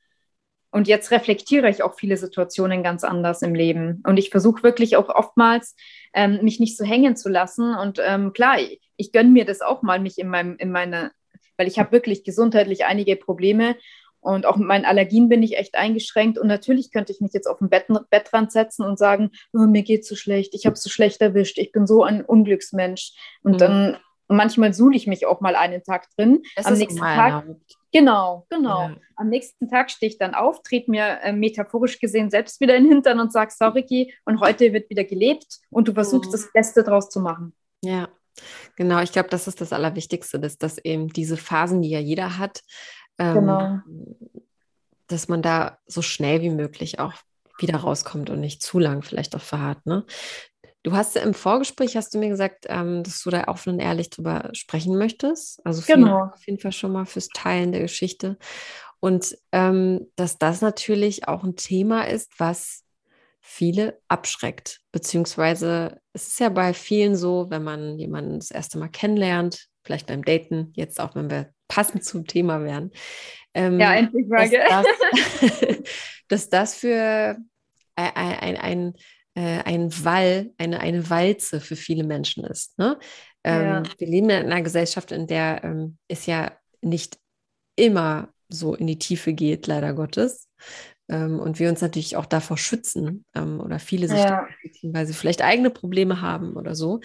Und jetzt reflektiere ich auch viele Situationen ganz anders im Leben. Und ich versuche wirklich auch oftmals, ähm, mich nicht so hängen zu lassen. Und ähm, klar, ich, ich gönne mir das auch mal, mich in meinem, in meine, weil ich habe wirklich gesundheitlich einige Probleme und auch mit meinen Allergien bin ich echt eingeschränkt. Und natürlich könnte ich mich jetzt auf den Bett, Bettrand setzen und sagen, oh, mir geht so schlecht, ich habe so schlecht erwischt, ich bin so ein Unglücksmensch. Und mhm. dann manchmal suhle ich mich auch mal einen Tag drin. Das Am nächsten Tag. Genau, genau. Ja. Am nächsten Tag stehe ich dann auf, trete mir äh, metaphorisch gesehen selbst wieder in den Hintern und sage, so Ricky, und heute wird wieder gelebt und du versuchst mhm. das Beste draus zu machen. Ja, genau. Ich glaube, das ist das Allerwichtigste, dass, dass eben diese Phasen, die ja jeder hat, ähm, genau. Dass man da so schnell wie möglich auch wieder rauskommt und nicht zu lang vielleicht auch verharrt. Ne? Du hast im Vorgespräch, hast du mir gesagt, ähm, dass du da offen und ehrlich drüber sprechen möchtest. Also vielen genau. Dank auf jeden Fall schon mal fürs Teilen der Geschichte. Und ähm, dass das natürlich auch ein Thema ist, was viele abschreckt. Beziehungsweise es ist ja bei vielen so, wenn man jemanden das erste Mal kennenlernt, vielleicht beim Daten, jetzt auch wenn wir passend zum Thema wären. Ähm, ja, endlich Frage. Dass das, dass das für ein, ein, ein, äh, ein Wall, eine, eine Walze für viele Menschen ist. Ne? Ähm, ja. Wir leben in einer Gesellschaft, in der ähm, es ja nicht immer so in die Tiefe geht, leider Gottes. Ähm, und wir uns natürlich auch davor schützen ähm, oder viele sich ja. schützen, weil sie vielleicht eigene Probleme haben oder so.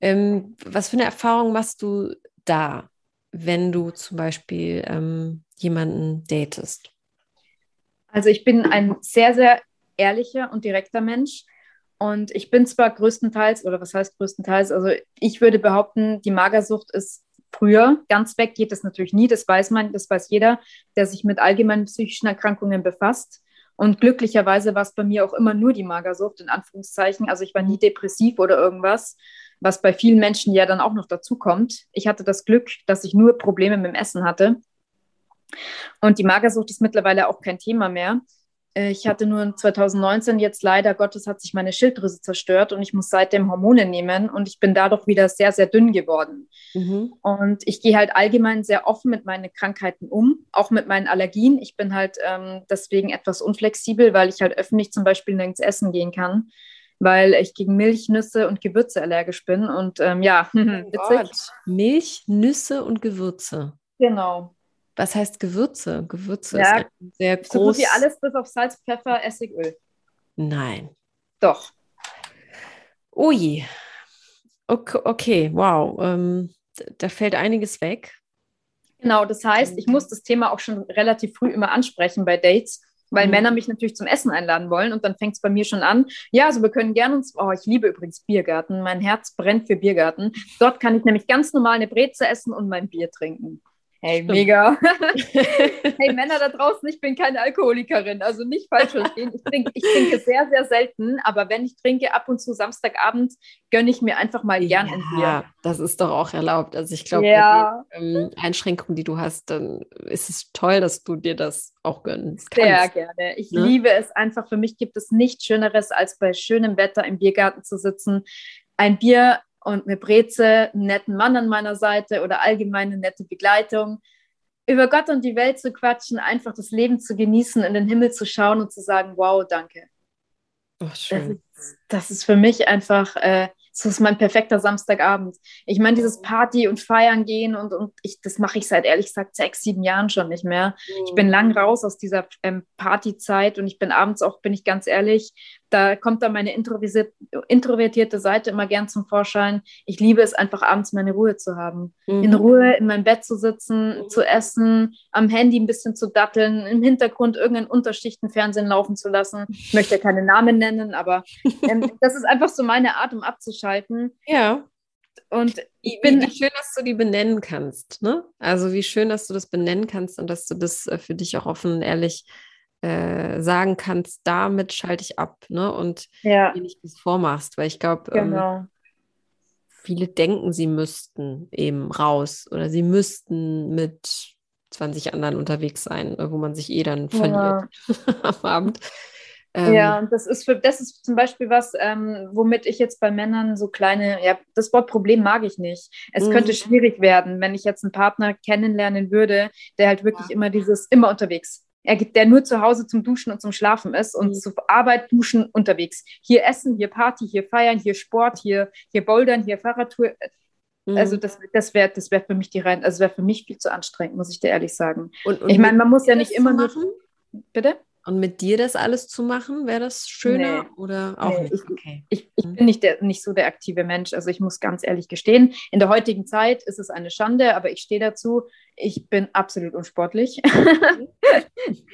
Ähm, was für eine Erfahrung machst du da? Wenn du zum Beispiel ähm, jemanden datest? Also ich bin ein sehr, sehr ehrlicher und direkter Mensch. Und ich bin zwar größtenteils, oder was heißt größtenteils, also ich würde behaupten, die Magersucht ist früher. Ganz weg geht es natürlich nie, das weiß man, das weiß jeder, der sich mit allgemeinen psychischen Erkrankungen befasst. Und glücklicherweise war es bei mir auch immer nur die Magersucht, in Anführungszeichen. Also ich war nie depressiv oder irgendwas was bei vielen Menschen ja dann auch noch dazu kommt. Ich hatte das Glück, dass ich nur Probleme mit dem Essen hatte. Und die Magersucht ist mittlerweile auch kein Thema mehr. Äh, ich hatte nur 2019 jetzt leider Gottes hat sich meine Schilddrüse zerstört und ich muss seitdem Hormone nehmen und ich bin dadurch wieder sehr, sehr dünn geworden. Mhm. Und ich gehe halt allgemein sehr offen mit meinen Krankheiten um, auch mit meinen Allergien. Ich bin halt ähm, deswegen etwas unflexibel, weil ich halt öffentlich zum Beispiel nirgends essen gehen kann, weil ich gegen Milch, Nüsse und Gewürze allergisch bin. Und ähm, ja, oh witzig. Milch, Nüsse und Gewürze. Genau. Was heißt Gewürze? Gewürze ja, ist sehr groß. So gut wie alles bis auf Salz, Pfeffer, Essigöl. Nein. Doch. Ui. Okay, okay wow. Ähm, da fällt einiges weg. Genau, das heißt, ich muss das Thema auch schon relativ früh immer ansprechen bei Dates, weil mhm. Männer mich natürlich zum Essen einladen wollen und dann fängt es bei mir schon an. Ja, also wir können gerne uns, oh, ich liebe übrigens Biergarten, mein Herz brennt für Biergarten. Dort kann ich nämlich ganz normal eine Breze essen und mein Bier trinken. Hey, Stimmt. mega. hey, Männer da draußen, ich bin keine Alkoholikerin, also nicht falsch verstehen. Ich trinke, ich trinke sehr, sehr selten, aber wenn ich trinke, ab und zu Samstagabend, gönne ich mir einfach mal gern ja, ein Bier. Ja, das ist doch auch erlaubt. Also ich glaube, ja. bei den ähm, Einschränkungen, die du hast, dann ist es toll, dass du dir das auch gönnst. Kannst. Sehr gerne. Ich ne? liebe es einfach. Für mich gibt es nichts Schöneres, als bei schönem Wetter im Biergarten zu sitzen, ein Bier und eine Breze, einen netten Mann an meiner Seite oder allgemeine nette Begleitung. Über Gott und die Welt zu quatschen, einfach das Leben zu genießen, in den Himmel zu schauen und zu sagen, wow, danke. Oh, schön. Das, ist, das ist für mich einfach äh, das ist mein perfekter Samstagabend. Ich meine, dieses Party und Feiern gehen und, und ich, das mache ich seit ehrlich gesagt sechs, sieben Jahren schon nicht mehr. Ich bin lang raus aus dieser ähm, Partyzeit und ich bin abends auch, bin ich ganz ehrlich, da kommt dann meine introvertierte Seite immer gern zum Vorschein. Ich liebe es einfach abends meine Ruhe zu haben. Mhm. In Ruhe in meinem Bett zu sitzen, mhm. zu essen, am Handy ein bisschen zu datteln, im Hintergrund irgendeinen Unterschichtenfernsehen laufen zu lassen. Ich möchte keine Namen nennen, aber ähm, das ist einfach so meine Art, um abzuschalten. Ja. Und ich bin wie, wie schön, dass du die benennen kannst. Ne? Also wie schön, dass du das benennen kannst und dass du das äh, für dich auch offen und ehrlich äh, sagen kannst, damit schalte ich ab, ne? Und ja. nicht das vormachst, weil ich glaube, ähm, genau. ähm, viele denken, sie müssten eben raus oder sie müssten mit 20 anderen unterwegs sein, wo man sich eh dann verliert ja. am Abend. Ähm, ja, das ist für das ist zum Beispiel was, ähm, womit ich jetzt bei Männern so kleine, ja, das Wort Problem mag ich nicht. Es mhm. könnte schwierig werden, wenn ich jetzt einen Partner kennenlernen würde, der halt wirklich ja. immer dieses immer unterwegs er der nur zu Hause zum Duschen und zum Schlafen ist und mhm. zur Arbeit, Duschen, unterwegs. Hier Essen, hier Party, hier Feiern, hier Sport, hier, hier Bouldern, hier Fahrradtour. Mhm. Also das, das wäre das wär für mich die rein, also wäre für mich viel zu anstrengend, muss ich dir ehrlich sagen. Und, und ich meine, man muss ja nicht immer nur. Bitte? Und mit dir das alles zu machen, wäre das schöner nee. oder auch nee, nicht? Ich, okay. ich, ich mhm. bin nicht, der, nicht so der aktive Mensch. Also ich muss ganz ehrlich gestehen, in der heutigen Zeit ist es eine Schande, aber ich stehe dazu. Ich bin absolut unsportlich.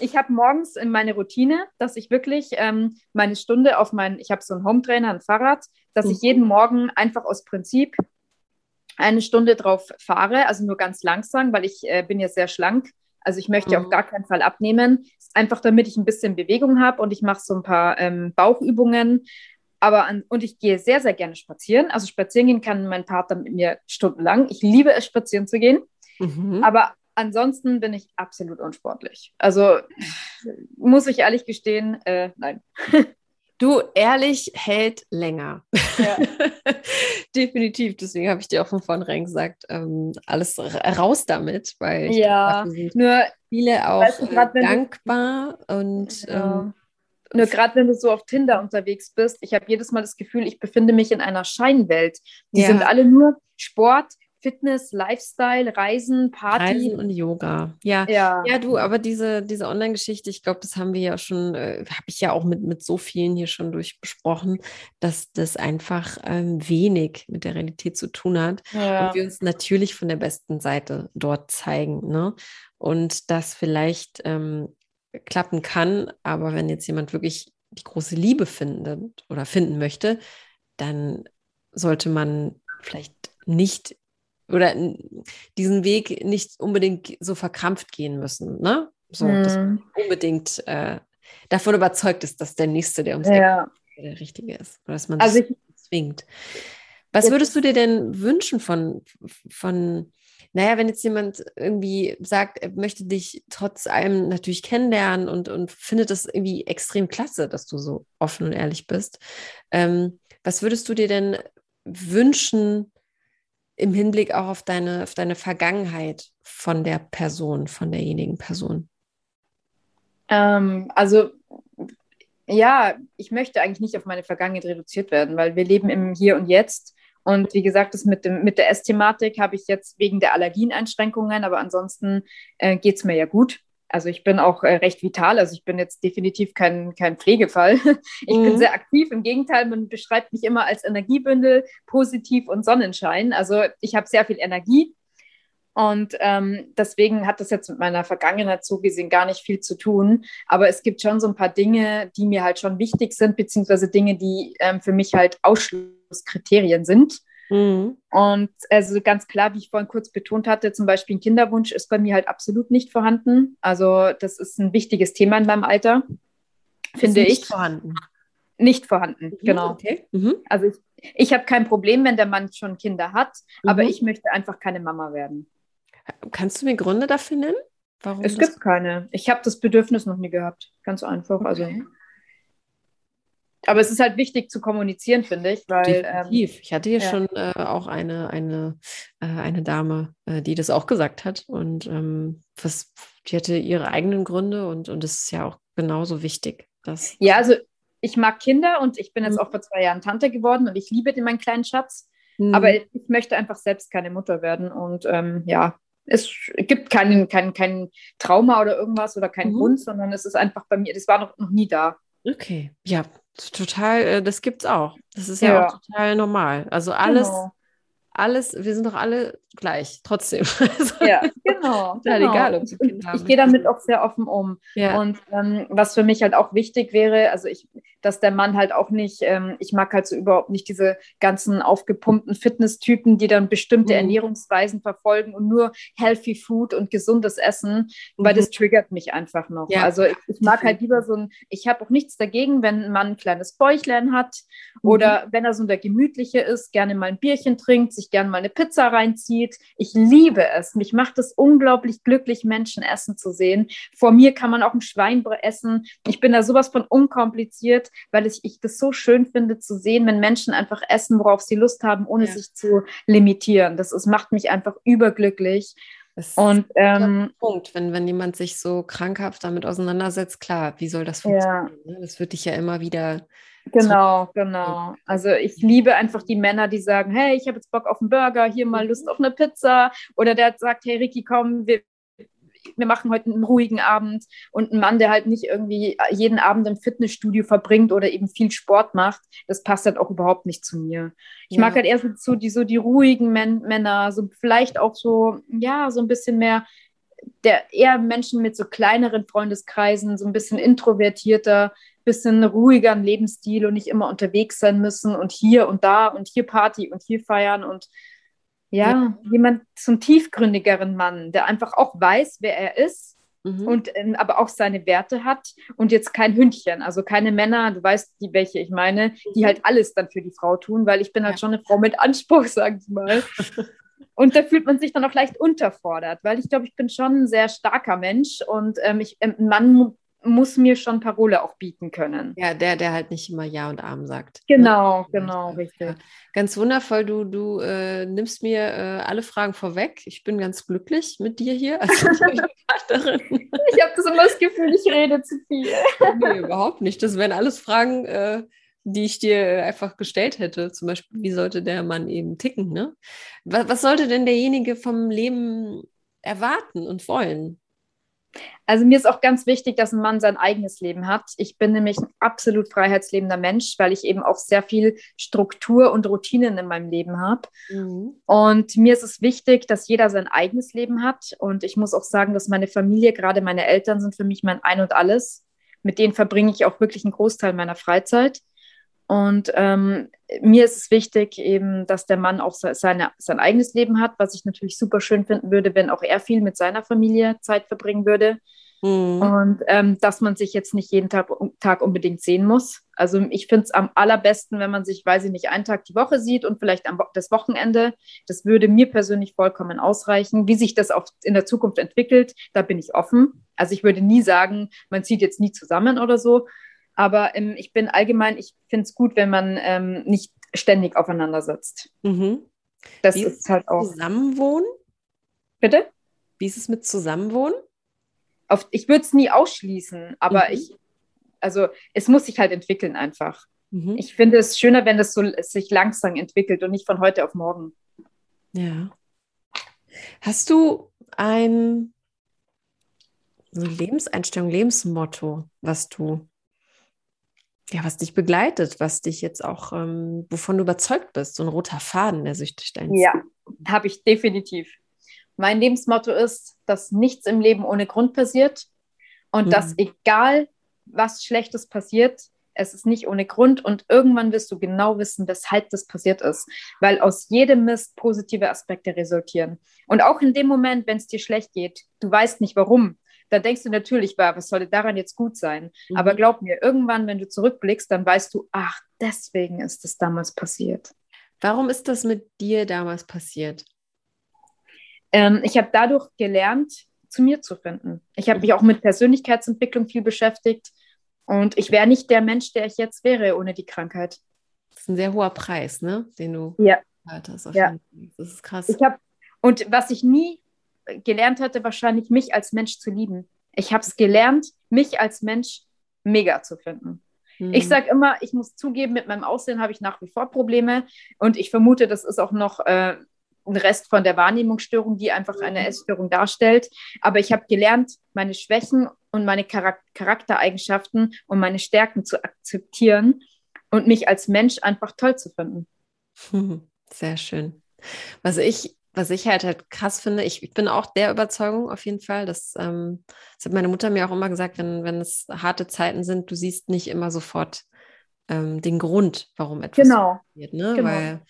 ich habe morgens in meine Routine, dass ich wirklich ähm, meine Stunde auf mein, ich habe so einen Hometrainer, ein Fahrrad, dass mhm. ich jeden Morgen einfach aus Prinzip eine Stunde drauf fahre, also nur ganz langsam, weil ich äh, bin ja sehr schlank also ich möchte mhm. auf gar keinen Fall abnehmen. Einfach damit ich ein bisschen Bewegung habe und ich mache so ein paar ähm, Bauchübungen. Aber an, und ich gehe sehr, sehr gerne spazieren. Also spazieren gehen kann mein Partner mit mir stundenlang. Ich liebe es, spazieren zu gehen. Mhm. Aber ansonsten bin ich absolut unsportlich. Also muss ich ehrlich gestehen, äh, nein. Du, ehrlich hält länger. Ja. Definitiv. Deswegen habe ich dir auch von vornherein gesagt, ähm, alles raus damit, weil ja, nur viele auch weißt du, grad, dankbar und ja. ähm, nur gerade wenn du so auf Tinder unterwegs bist, ich habe jedes Mal das Gefühl, ich befinde mich in einer Scheinwelt. Die ja. sind alle nur Sport, Fitness, Lifestyle, Reisen, Party. Reisen und Yoga. Ja, ja, ja du, aber diese, diese Online-Geschichte, ich glaube, das haben wir ja schon, äh, habe ich ja auch mit, mit so vielen hier schon durchbesprochen, dass das einfach ähm, wenig mit der Realität zu tun hat. Ja. Und wir uns natürlich von der besten Seite dort zeigen. Ne? Und das vielleicht ähm, klappen kann, aber wenn jetzt jemand wirklich die große Liebe findet oder finden möchte, dann sollte man vielleicht nicht oder diesen Weg nicht unbedingt so verkrampft gehen müssen, ne? So, hm. dass man unbedingt äh, davon überzeugt ist, dass der Nächste, der ums ja. der Richtige ist. Oder dass man also ich, zwingt. Was würdest du dir denn wünschen von, von naja, wenn jetzt jemand irgendwie sagt, er möchte dich trotz allem natürlich kennenlernen und, und findet das irgendwie extrem klasse, dass du so offen und ehrlich bist, ähm, was würdest du dir denn wünschen im Hinblick auch auf deine, auf deine Vergangenheit von der Person, von derjenigen Person? Ähm, also ja, ich möchte eigentlich nicht auf meine Vergangenheit reduziert werden, weil wir leben im Hier und Jetzt. Und wie gesagt, das mit, dem, mit der Essthematik habe ich jetzt wegen der Allergieneinschränkungen, aber ansonsten äh, geht es mir ja gut. Also ich bin auch äh, recht vital, also ich bin jetzt definitiv kein, kein Pflegefall. Ich mhm. bin sehr aktiv, im Gegenteil, man beschreibt mich immer als Energiebündel, positiv und Sonnenschein. Also ich habe sehr viel Energie und ähm, deswegen hat das jetzt mit meiner Vergangenheit so gesehen gar nicht viel zu tun. Aber es gibt schon so ein paar Dinge, die mir halt schon wichtig sind, beziehungsweise Dinge, die ähm, für mich halt Ausschlusskriterien sind. Mhm. Und also ganz klar, wie ich vorhin kurz betont hatte, zum Beispiel ein Kinderwunsch ist bei mir halt absolut nicht vorhanden. Also das ist ein wichtiges Thema in meinem Alter, finde ich. Nicht vorhanden. Nicht vorhanden, mhm, genau. Okay. Mhm. Also ich, ich habe kein Problem, wenn der Mann schon Kinder hat, aber mhm. ich möchte einfach keine Mama werden. Kannst du mir Gründe dafür nennen? Warum es gibt keine. Ich habe das Bedürfnis noch nie gehabt. Ganz einfach. Also okay. Also. Aber es ist halt wichtig zu kommunizieren, finde ich. Weil, Definitiv. Ähm, ich hatte hier ja. schon äh, auch eine, eine, äh, eine Dame, äh, die das auch gesagt hat. Und ähm, was, die hatte ihre eigenen Gründe und, und das ist ja auch genauso wichtig. Dass ja, also ich mag Kinder und ich bin jetzt mhm. auch vor zwei Jahren Tante geworden und ich liebe den meinen kleinen Schatz. Mhm. Aber ich möchte einfach selbst keine Mutter werden. Und ähm, ja, es gibt keinen, kein, kein Trauma oder irgendwas oder keinen mhm. Grund, sondern es ist einfach bei mir, das war noch, noch nie da. Okay, ja, total, äh, das gibt's auch. Das ist ja, ja auch total normal. Also alles, genau alles, wir sind doch alle gleich, trotzdem. Also, ja, genau. ja, genau. egal, ob sie Kinder Ich gehe damit auch sehr offen um. Ja. Und ähm, was für mich halt auch wichtig wäre, also ich, dass der Mann halt auch nicht, ähm, ich mag halt so überhaupt nicht diese ganzen aufgepumpten Fitnesstypen, die dann bestimmte mhm. Ernährungsweisen verfolgen und nur healthy Food und gesundes Essen, mhm. weil das triggert mich einfach noch. Ja. Also ich, ich, mag halt lieber so ein, ich habe auch nichts dagegen, wenn ein Mann ein kleines Bäuchlein hat mhm. oder wenn er so der Gemütliche ist, gerne mal ein Bierchen trinkt, sich gerne mal eine Pizza reinzieht. Ich liebe es. Mich macht es unglaublich glücklich, Menschen essen zu sehen. Vor mir kann man auch ein Schwein essen. Ich bin da sowas von unkompliziert, weil ich, ich das so schön finde zu sehen, wenn Menschen einfach essen, worauf sie Lust haben, ohne ja. sich zu limitieren. Das ist, macht mich einfach überglücklich. Das und ähm, Punkt, wenn, wenn jemand sich so krankhaft damit auseinandersetzt, klar, wie soll das funktionieren? Ja. Ne? Das wird dich ja immer wieder Genau, genau. Also ich liebe einfach die Männer, die sagen, hey, ich habe jetzt Bock auf einen Burger, hier mal Lust mhm. auf eine Pizza. Oder der sagt, hey Ricky, komm, wir, wir machen heute einen ruhigen Abend. Und ein Mann, der halt nicht irgendwie jeden Abend im Fitnessstudio verbringt oder eben viel Sport macht, das passt halt auch überhaupt nicht zu mir. Ich ja. mag halt eher so die, so die ruhigen Män Männer, so vielleicht auch so, ja, so ein bisschen mehr der eher Menschen mit so kleineren Freundeskreisen, so ein bisschen introvertierter, bisschen ruhigeren Lebensstil und nicht immer unterwegs sein müssen und hier und da und hier Party und hier feiern und ja, ja. jemand zum tiefgründigeren Mann, der einfach auch weiß, wer er ist mhm. und äh, aber auch seine Werte hat und jetzt kein Hündchen, also keine Männer, du weißt, die welche ich meine, die halt alles dann für die Frau tun, weil ich bin halt ja. schon eine Frau mit Anspruch, sag ich mal. Und da fühlt man sich dann auch leicht unterfordert, weil ich glaube, ich bin schon ein sehr starker Mensch und ähm, ich, ein Mann muss mir schon Parole auch bieten können. Ja, der, der halt nicht immer Ja und Arm sagt. Genau, ne? genau, richtig. Ja. Ganz wundervoll, du, du äh, nimmst mir äh, alle Fragen vorweg. Ich bin ganz glücklich mit dir hier. Also, ich habe das immer das Gefühl, ich rede zu viel. nee, überhaupt nicht. Das wären alles Fragen, äh, die ich dir einfach gestellt hätte. Zum Beispiel, wie sollte der Mann eben ticken? Ne? Was, was sollte denn derjenige vom Leben erwarten und wollen? Also mir ist auch ganz wichtig, dass ein Mann sein eigenes Leben hat. Ich bin nämlich ein absolut freiheitslebender Mensch, weil ich eben auch sehr viel Struktur und Routinen in meinem Leben habe. Mhm. Und mir ist es wichtig, dass jeder sein eigenes Leben hat. Und ich muss auch sagen, dass meine Familie, gerade meine Eltern, sind für mich mein Ein und alles. Mit denen verbringe ich auch wirklich einen Großteil meiner Freizeit. Und ähm, mir ist es wichtig, eben, dass der Mann auch seine, sein eigenes Leben hat, was ich natürlich super schön finden würde, wenn auch er viel mit seiner Familie Zeit verbringen würde. Mhm. Und ähm, dass man sich jetzt nicht jeden Tag, Tag unbedingt sehen muss. Also ich finde es am allerbesten, wenn man sich, weiß ich nicht, einen Tag die Woche sieht und vielleicht am das Wochenende. Das würde mir persönlich vollkommen ausreichen. Wie sich das auch in der Zukunft entwickelt, da bin ich offen. Also ich würde nie sagen, man zieht jetzt nie zusammen oder so. Aber ähm, ich bin allgemein, ich finde es gut, wenn man ähm, nicht ständig aufeinander sitzt. Mhm. Das Wie ist halt auch. Zusammenwohnen? Bitte? Wie ist es mit Zusammenwohnen? auf, ich würde es nie ausschließen, aber mhm. ich, also es muss sich halt entwickeln einfach. Mhm. Ich finde es schöner, wenn es so sich langsam entwickelt und nicht von heute auf morgen. Ja. Hast du ein so Lebenseinstellung, Lebensmotto, was du, ja, was dich begleitet, was dich jetzt auch, ähm, wovon du überzeugt bist, so ein roter Faden, der sich durch dein Ja, habe ich definitiv. Mein Lebensmotto ist, dass nichts im Leben ohne Grund passiert und mhm. dass egal was Schlechtes passiert, es ist nicht ohne Grund und irgendwann wirst du genau wissen, weshalb das passiert ist, weil aus jedem Mist positive Aspekte resultieren. Und auch in dem Moment, wenn es dir schlecht geht, du weißt nicht warum, dann denkst du natürlich, was sollte daran jetzt gut sein? Mhm. Aber glaub mir, irgendwann, wenn du zurückblickst, dann weißt du, ach, deswegen ist es damals passiert. Warum ist das mit dir damals passiert? Ähm, ich habe dadurch gelernt, zu mir zu finden. Ich habe mich auch mit Persönlichkeitsentwicklung viel beschäftigt und ich wäre nicht der Mensch, der ich jetzt wäre ohne die Krankheit. Das ist ein sehr hoher Preis, ne? den du ja. hattest. Ja. Das ist krass. Ich hab, und was ich nie gelernt hatte, wahrscheinlich mich als Mensch zu lieben. Ich habe es gelernt, mich als Mensch mega zu finden. Mhm. Ich sage immer, ich muss zugeben, mit meinem Aussehen habe ich nach wie vor Probleme und ich vermute, das ist auch noch äh, ein Rest von der Wahrnehmungsstörung, die einfach eine mhm. Essstörung darstellt. Aber ich habe gelernt, meine Schwächen und meine Charaktereigenschaften und meine Stärken zu akzeptieren und mich als Mensch einfach toll zu finden. Sehr schön. Was ich, was ich halt, halt krass finde, ich, ich bin auch der Überzeugung auf jeden Fall, dass, ähm, das hat meine Mutter mir auch immer gesagt, wenn, wenn es harte Zeiten sind, du siehst nicht immer sofort ähm, den Grund, warum etwas genau. passiert. Ne? Genau. Weil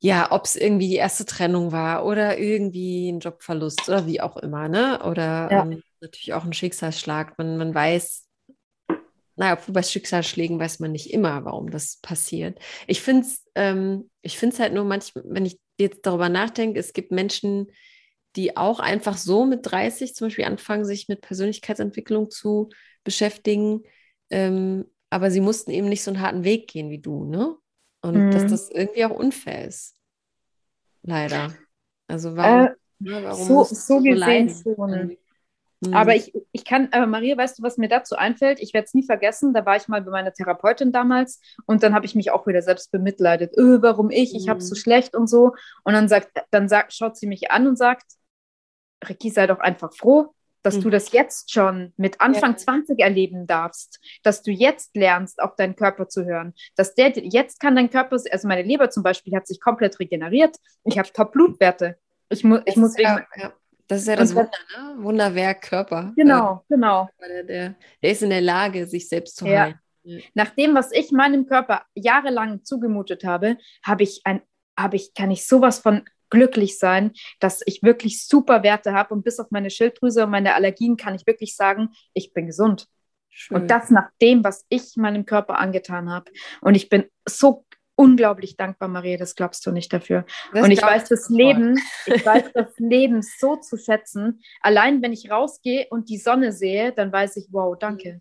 ja, ob es irgendwie die erste Trennung war oder irgendwie ein Jobverlust oder wie auch immer, ne? Oder ja. ähm, natürlich auch ein Schicksalsschlag. Man, man weiß, naja, obwohl bei Schicksalsschlägen weiß man nicht immer, warum das passiert. Ich finde es ähm, halt nur manchmal, wenn ich jetzt darüber nachdenke, es gibt Menschen, die auch einfach so mit 30 zum Beispiel anfangen, sich mit Persönlichkeitsentwicklung zu beschäftigen, ähm, aber sie mussten eben nicht so einen harten Weg gehen wie du, ne? Und mhm. dass das irgendwie auch unfair ist. Leider. Also warum, äh, ne, warum so, so gesehen schon. Mhm. Aber ich, ich kann, aber Maria, weißt du, was mir dazu einfällt? Ich werde es nie vergessen. Da war ich mal bei meiner Therapeutin damals und dann habe ich mich auch wieder selbst bemitleidet. Öh, warum ich? Ich habe es so mhm. schlecht und so. Und dann sagt, dann sagt, schaut sie mich an und sagt, Ricky, sei doch einfach froh dass mhm. du das jetzt schon mit Anfang ja. 20 erleben darfst, dass du jetzt lernst, auf deinen Körper zu hören, dass der jetzt kann dein Körper, also meine Leber zum Beispiel hat sich komplett regeneriert, ich habe Top-Blutwerte. Ich, mu ich muss ja, ja. Das ist ja das Wunder, ne? Wunderwerk Körper. Genau, äh, genau. Der, der, der, ist in der Lage, sich selbst zu ja. heilen. Nach dem, was ich meinem Körper jahrelang zugemutet habe, habe ich ein, habe ich, kann ich sowas von glücklich sein, dass ich wirklich super Werte habe und bis auf meine Schilddrüse und meine Allergien kann ich wirklich sagen, ich bin gesund. Schön. Und das nach dem, was ich meinem Körper angetan habe. Und ich bin so unglaublich dankbar, Maria, das glaubst du nicht dafür. Das und ich weiß das Leben, ich weiß das Leben so zu schätzen. Allein wenn ich rausgehe und die Sonne sehe, dann weiß ich, wow, danke.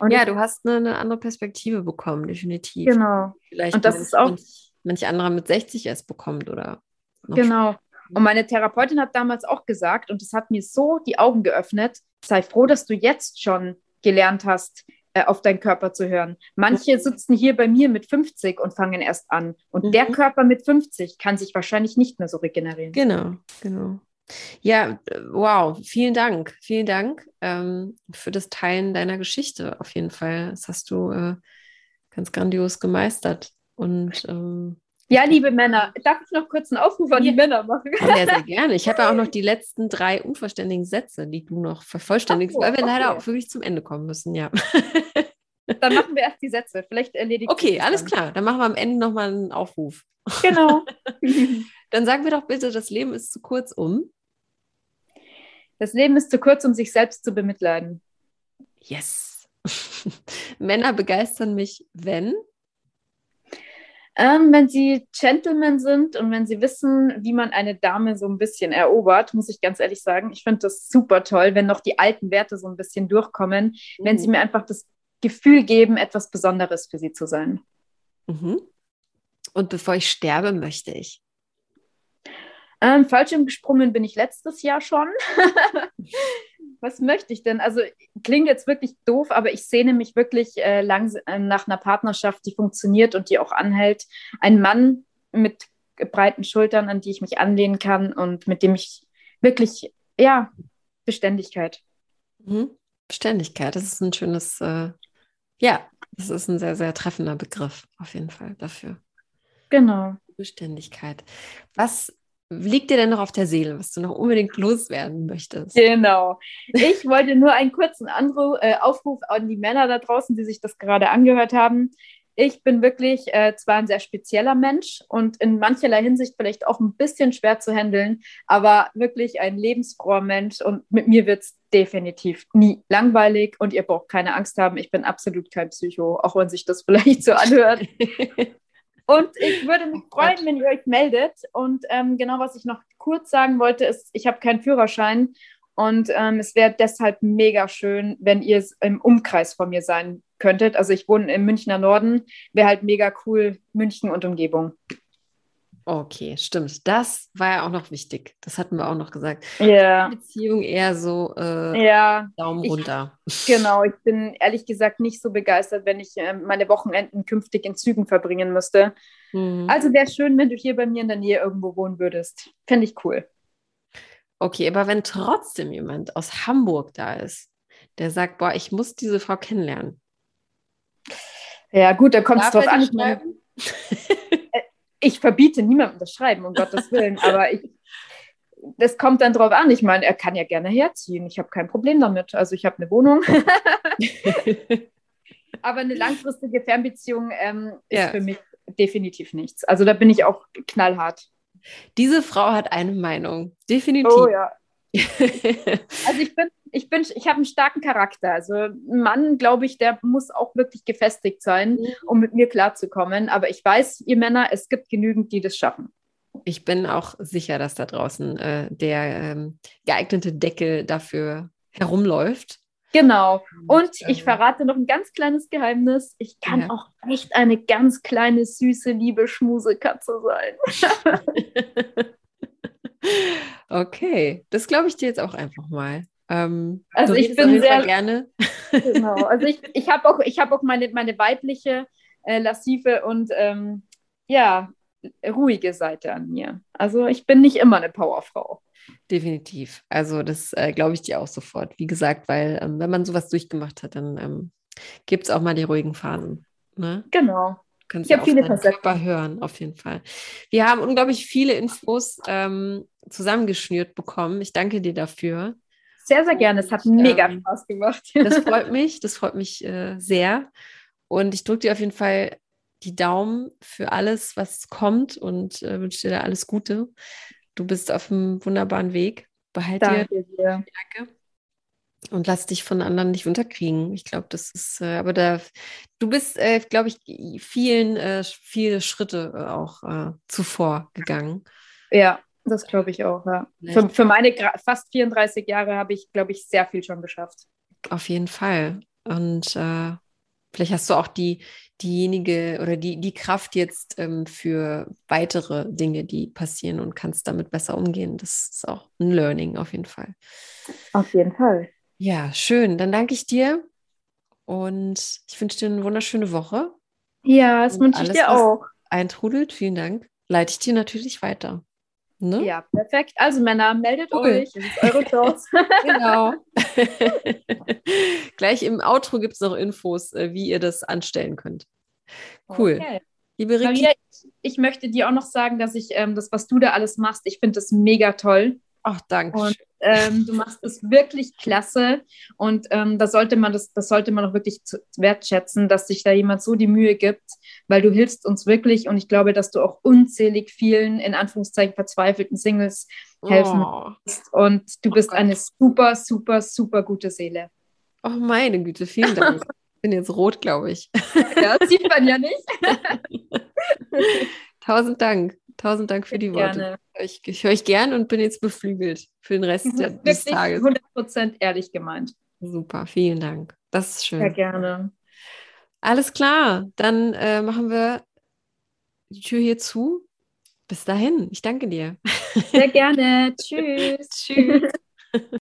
Und ja, ich, du hast eine, eine, andere Perspektive bekommen, definitiv. Genau. Vielleicht und das ist auch manch, manch anderer mit 60 erst bekommt oder Genau. Und meine Therapeutin hat damals auch gesagt, und das hat mir so die Augen geöffnet, sei froh, dass du jetzt schon gelernt hast, äh, auf deinen Körper zu hören. Manche sitzen hier bei mir mit 50 und fangen erst an. Und mhm. der Körper mit 50 kann sich wahrscheinlich nicht mehr so regenerieren. Genau, genau. Ja, wow, vielen Dank, vielen Dank ähm, für das Teilen deiner Geschichte auf jeden Fall. Das hast du äh, ganz grandios gemeistert. Und ähm, ja, liebe Männer, darf ich noch kurz einen Aufruf an die Männer machen? Ja, sehr gerne. Ich habe ja auch noch die letzten drei unvollständigen Sätze, die du noch vervollständigst, so, weil wir okay. leider auch wirklich zum Ende kommen müssen, ja. Dann machen wir erst die Sätze. Vielleicht erledigt Okay, alles klar. Dann machen wir am Ende nochmal einen Aufruf. Genau. dann sagen wir doch bitte, das Leben ist zu kurz um. Das Leben ist zu kurz, um sich selbst zu bemitleiden. Yes. Männer begeistern mich, wenn? Ähm, wenn sie Gentlemen sind und wenn sie wissen, wie man eine Dame so ein bisschen erobert, muss ich ganz ehrlich sagen, ich finde das super toll, wenn noch die alten Werte so ein bisschen durchkommen, mhm. wenn sie mhm. mir einfach das Gefühl geben, etwas Besonderes für sie zu sein. Mhm. Und bevor ich sterbe, möchte ich. Ähm, Fallschirm gesprungen bin ich letztes Jahr schon. Was möchte ich denn? Also klingt jetzt wirklich doof, aber ich sehne mich wirklich äh, lang, äh, nach einer Partnerschaft, die funktioniert und die auch anhält. Ein Mann mit breiten Schultern, an die ich mich anlehnen kann und mit dem ich wirklich, ja, Beständigkeit. Mhm. Beständigkeit, das ist ein schönes, äh, ja, das ist ein sehr, sehr treffender Begriff auf jeden Fall dafür. Genau. Beständigkeit. Was liegt dir denn noch auf der Seele, was du noch unbedingt loswerden möchtest? Genau. Ich wollte nur einen kurzen Anruf, äh, Aufruf an die Männer da draußen, die sich das gerade angehört haben. Ich bin wirklich äh, zwar ein sehr spezieller Mensch und in mancherlei Hinsicht vielleicht auch ein bisschen schwer zu handeln, aber wirklich ein lebensfroher Mensch und mit mir wird es definitiv nie langweilig und ihr braucht keine Angst haben, ich bin absolut kein Psycho, auch wenn sich das vielleicht so anhört. Und ich würde mich freuen, wenn ihr euch meldet. Und ähm, genau, was ich noch kurz sagen wollte, ist, ich habe keinen Führerschein. Und ähm, es wäre deshalb mega schön, wenn ihr im Umkreis von mir sein könntet. Also ich wohne im Münchner Norden. Wäre halt mega cool, München und Umgebung. Okay, stimmt. Das war ja auch noch wichtig. Das hatten wir auch noch gesagt. Ja. Beziehung eher so äh, ja. Daumen runter. Ich, genau, ich bin ehrlich gesagt nicht so begeistert, wenn ich äh, meine Wochenenden künftig in Zügen verbringen müsste. Mhm. Also wäre schön, wenn du hier bei mir in der Nähe irgendwo wohnen würdest. Fände ich cool. Okay, aber wenn trotzdem jemand aus Hamburg da ist, der sagt, boah, ich muss diese Frau kennenlernen. Ja, gut, da kommt es drauf an. Ich verbiete niemandem das Schreiben, um Gottes Willen, aber ich, das kommt dann drauf an. Ich meine, er kann ja gerne herziehen. Ich habe kein Problem damit. Also ich habe eine Wohnung. aber eine langfristige Fernbeziehung ähm, ist ja. für mich definitiv nichts. Also da bin ich auch knallhart. Diese Frau hat eine Meinung. Definitiv. Oh ja. also ich bin ich bin, ich habe einen starken Charakter. Also ein Mann, glaube ich, der muss auch wirklich gefestigt sein, mhm. um mit mir klarzukommen. Aber ich weiß, ihr Männer, es gibt genügend, die das schaffen. Ich bin auch sicher, dass da draußen äh, der ähm, geeignete Deckel dafür herumläuft. Genau. Und ich ähm, verrate noch ein ganz kleines Geheimnis. Ich kann ja. auch echt eine ganz kleine, süße, liebe Schmusekatze sein. okay, das glaube ich dir jetzt auch einfach mal. Ähm, also ich bin sehr gerne. Genau. Also ich, ich habe auch, ich hab auch meine, meine weibliche, äh, lassive und ähm, ja, ruhige Seite an mir. Also ich bin nicht immer eine Powerfrau. Definitiv. Also das äh, glaube ich dir auch sofort. Wie gesagt, weil ähm, wenn man sowas durchgemacht hat, dann ähm, gibt es auch mal die ruhigen Phasen. Ne? Genau. Kannst ich habe viele Facetten. hören, auf jeden Fall. Wir haben unglaublich viele Infos ähm, zusammengeschnürt bekommen. Ich danke dir dafür. Sehr, sehr gerne. Es hat mega ähm, Spaß gemacht. Das freut mich. Das freut mich äh, sehr. Und ich drücke dir auf jeden Fall die Daumen für alles, was kommt und äh, wünsche dir da alles Gute. Du bist auf einem wunderbaren Weg. Behalte Danke dir. Danke. Und lass dich von anderen nicht unterkriegen. Ich glaube, das ist, äh, aber da, du bist, äh, glaube ich, vielen, äh, viele Schritte äh, auch äh, zuvor gegangen. Ja, das glaube ich auch, ja. Für, für, meine fast 34 Jahre habe ich, glaube ich, sehr viel schon geschafft. Auf jeden Fall. Und äh, vielleicht hast du auch die, diejenige oder die, die Kraft jetzt ähm, für weitere Dinge, die passieren und kannst damit besser umgehen. Das ist auch ein Learning auf jeden Fall. Auf jeden Fall. Ja, schön. Dann danke ich dir und ich wünsche dir eine wunderschöne Woche. Ja, das wünsche ich dir auch. Eintrudelt, vielen Dank. Leite ich dir natürlich weiter. Ne? Ja, perfekt. Also Männer, meldet cool. euch. Das ist eure Chance. genau. Gleich im Outro gibt es noch Infos, äh, wie ihr das anstellen könnt. Cool. Okay. Liebe Ricky. Maria, ich, ich, möchte dir auch noch sagen, dass ich ähm, das, was du da alles machst, ich finde das mega toll. Ach, danke. Und ähm, du machst es wirklich klasse und ähm, da sollte man das, das sollte man auch wirklich wertschätzen, dass sich da jemand so die Mühe gibt, weil du hilfst uns wirklich und ich glaube, dass du auch unzählig vielen, in Anführungszeichen verzweifelten Singles helfen oh. und du bist oh eine super, super, super gute Seele. Oh meine Güte, vielen Dank. Ich bin jetzt rot, glaube ich. Ja, sieht man ja nicht. Tausend Dank. Tausend Dank für die Worte. Gerne. Ich, ich höre euch gern und bin jetzt beflügelt für den Rest des Tages. 100% ehrlich gemeint. Super, vielen Dank. Das ist schön. Sehr gerne. Alles klar, dann äh, machen wir die Tür hier zu. Bis dahin, ich danke dir. Sehr gerne. Tschüss. Tschüss.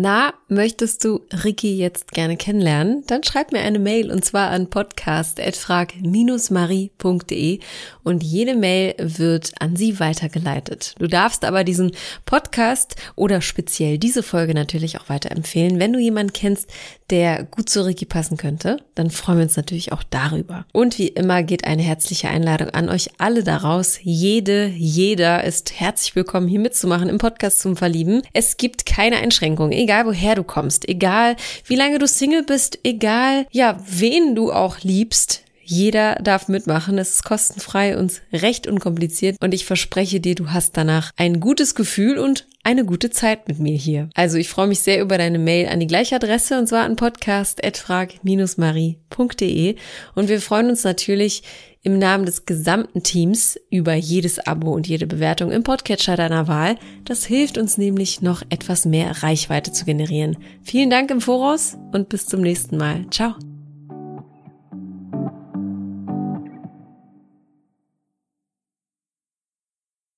Na, möchtest du Ricky jetzt gerne kennenlernen? Dann schreib mir eine Mail und zwar an podcast.frag-marie.de und jede Mail wird an sie weitergeleitet. Du darfst aber diesen Podcast oder speziell diese Folge natürlich auch weiterempfehlen. Wenn du jemanden kennst, der gut zu Ricky passen könnte, dann freuen wir uns natürlich auch darüber. Und wie immer geht eine herzliche Einladung an euch alle daraus. Jede, jeder ist herzlich willkommen, hier mitzumachen im Podcast zum Verlieben. Es gibt keine Einschränkungen egal woher du kommst, egal wie lange du Single bist, egal, ja, wen du auch liebst. Jeder darf mitmachen. Es ist kostenfrei und recht unkompliziert. Und ich verspreche dir, du hast danach ein gutes Gefühl und eine gute Zeit mit mir hier. Also ich freue mich sehr über deine Mail an die gleiche Adresse und zwar an podcast.frag-marie.de und wir freuen uns natürlich im Namen des gesamten Teams über jedes Abo und jede Bewertung im Podcatcher deiner Wahl. Das hilft uns nämlich noch etwas mehr Reichweite zu generieren. Vielen Dank im Voraus und bis zum nächsten Mal. Ciao.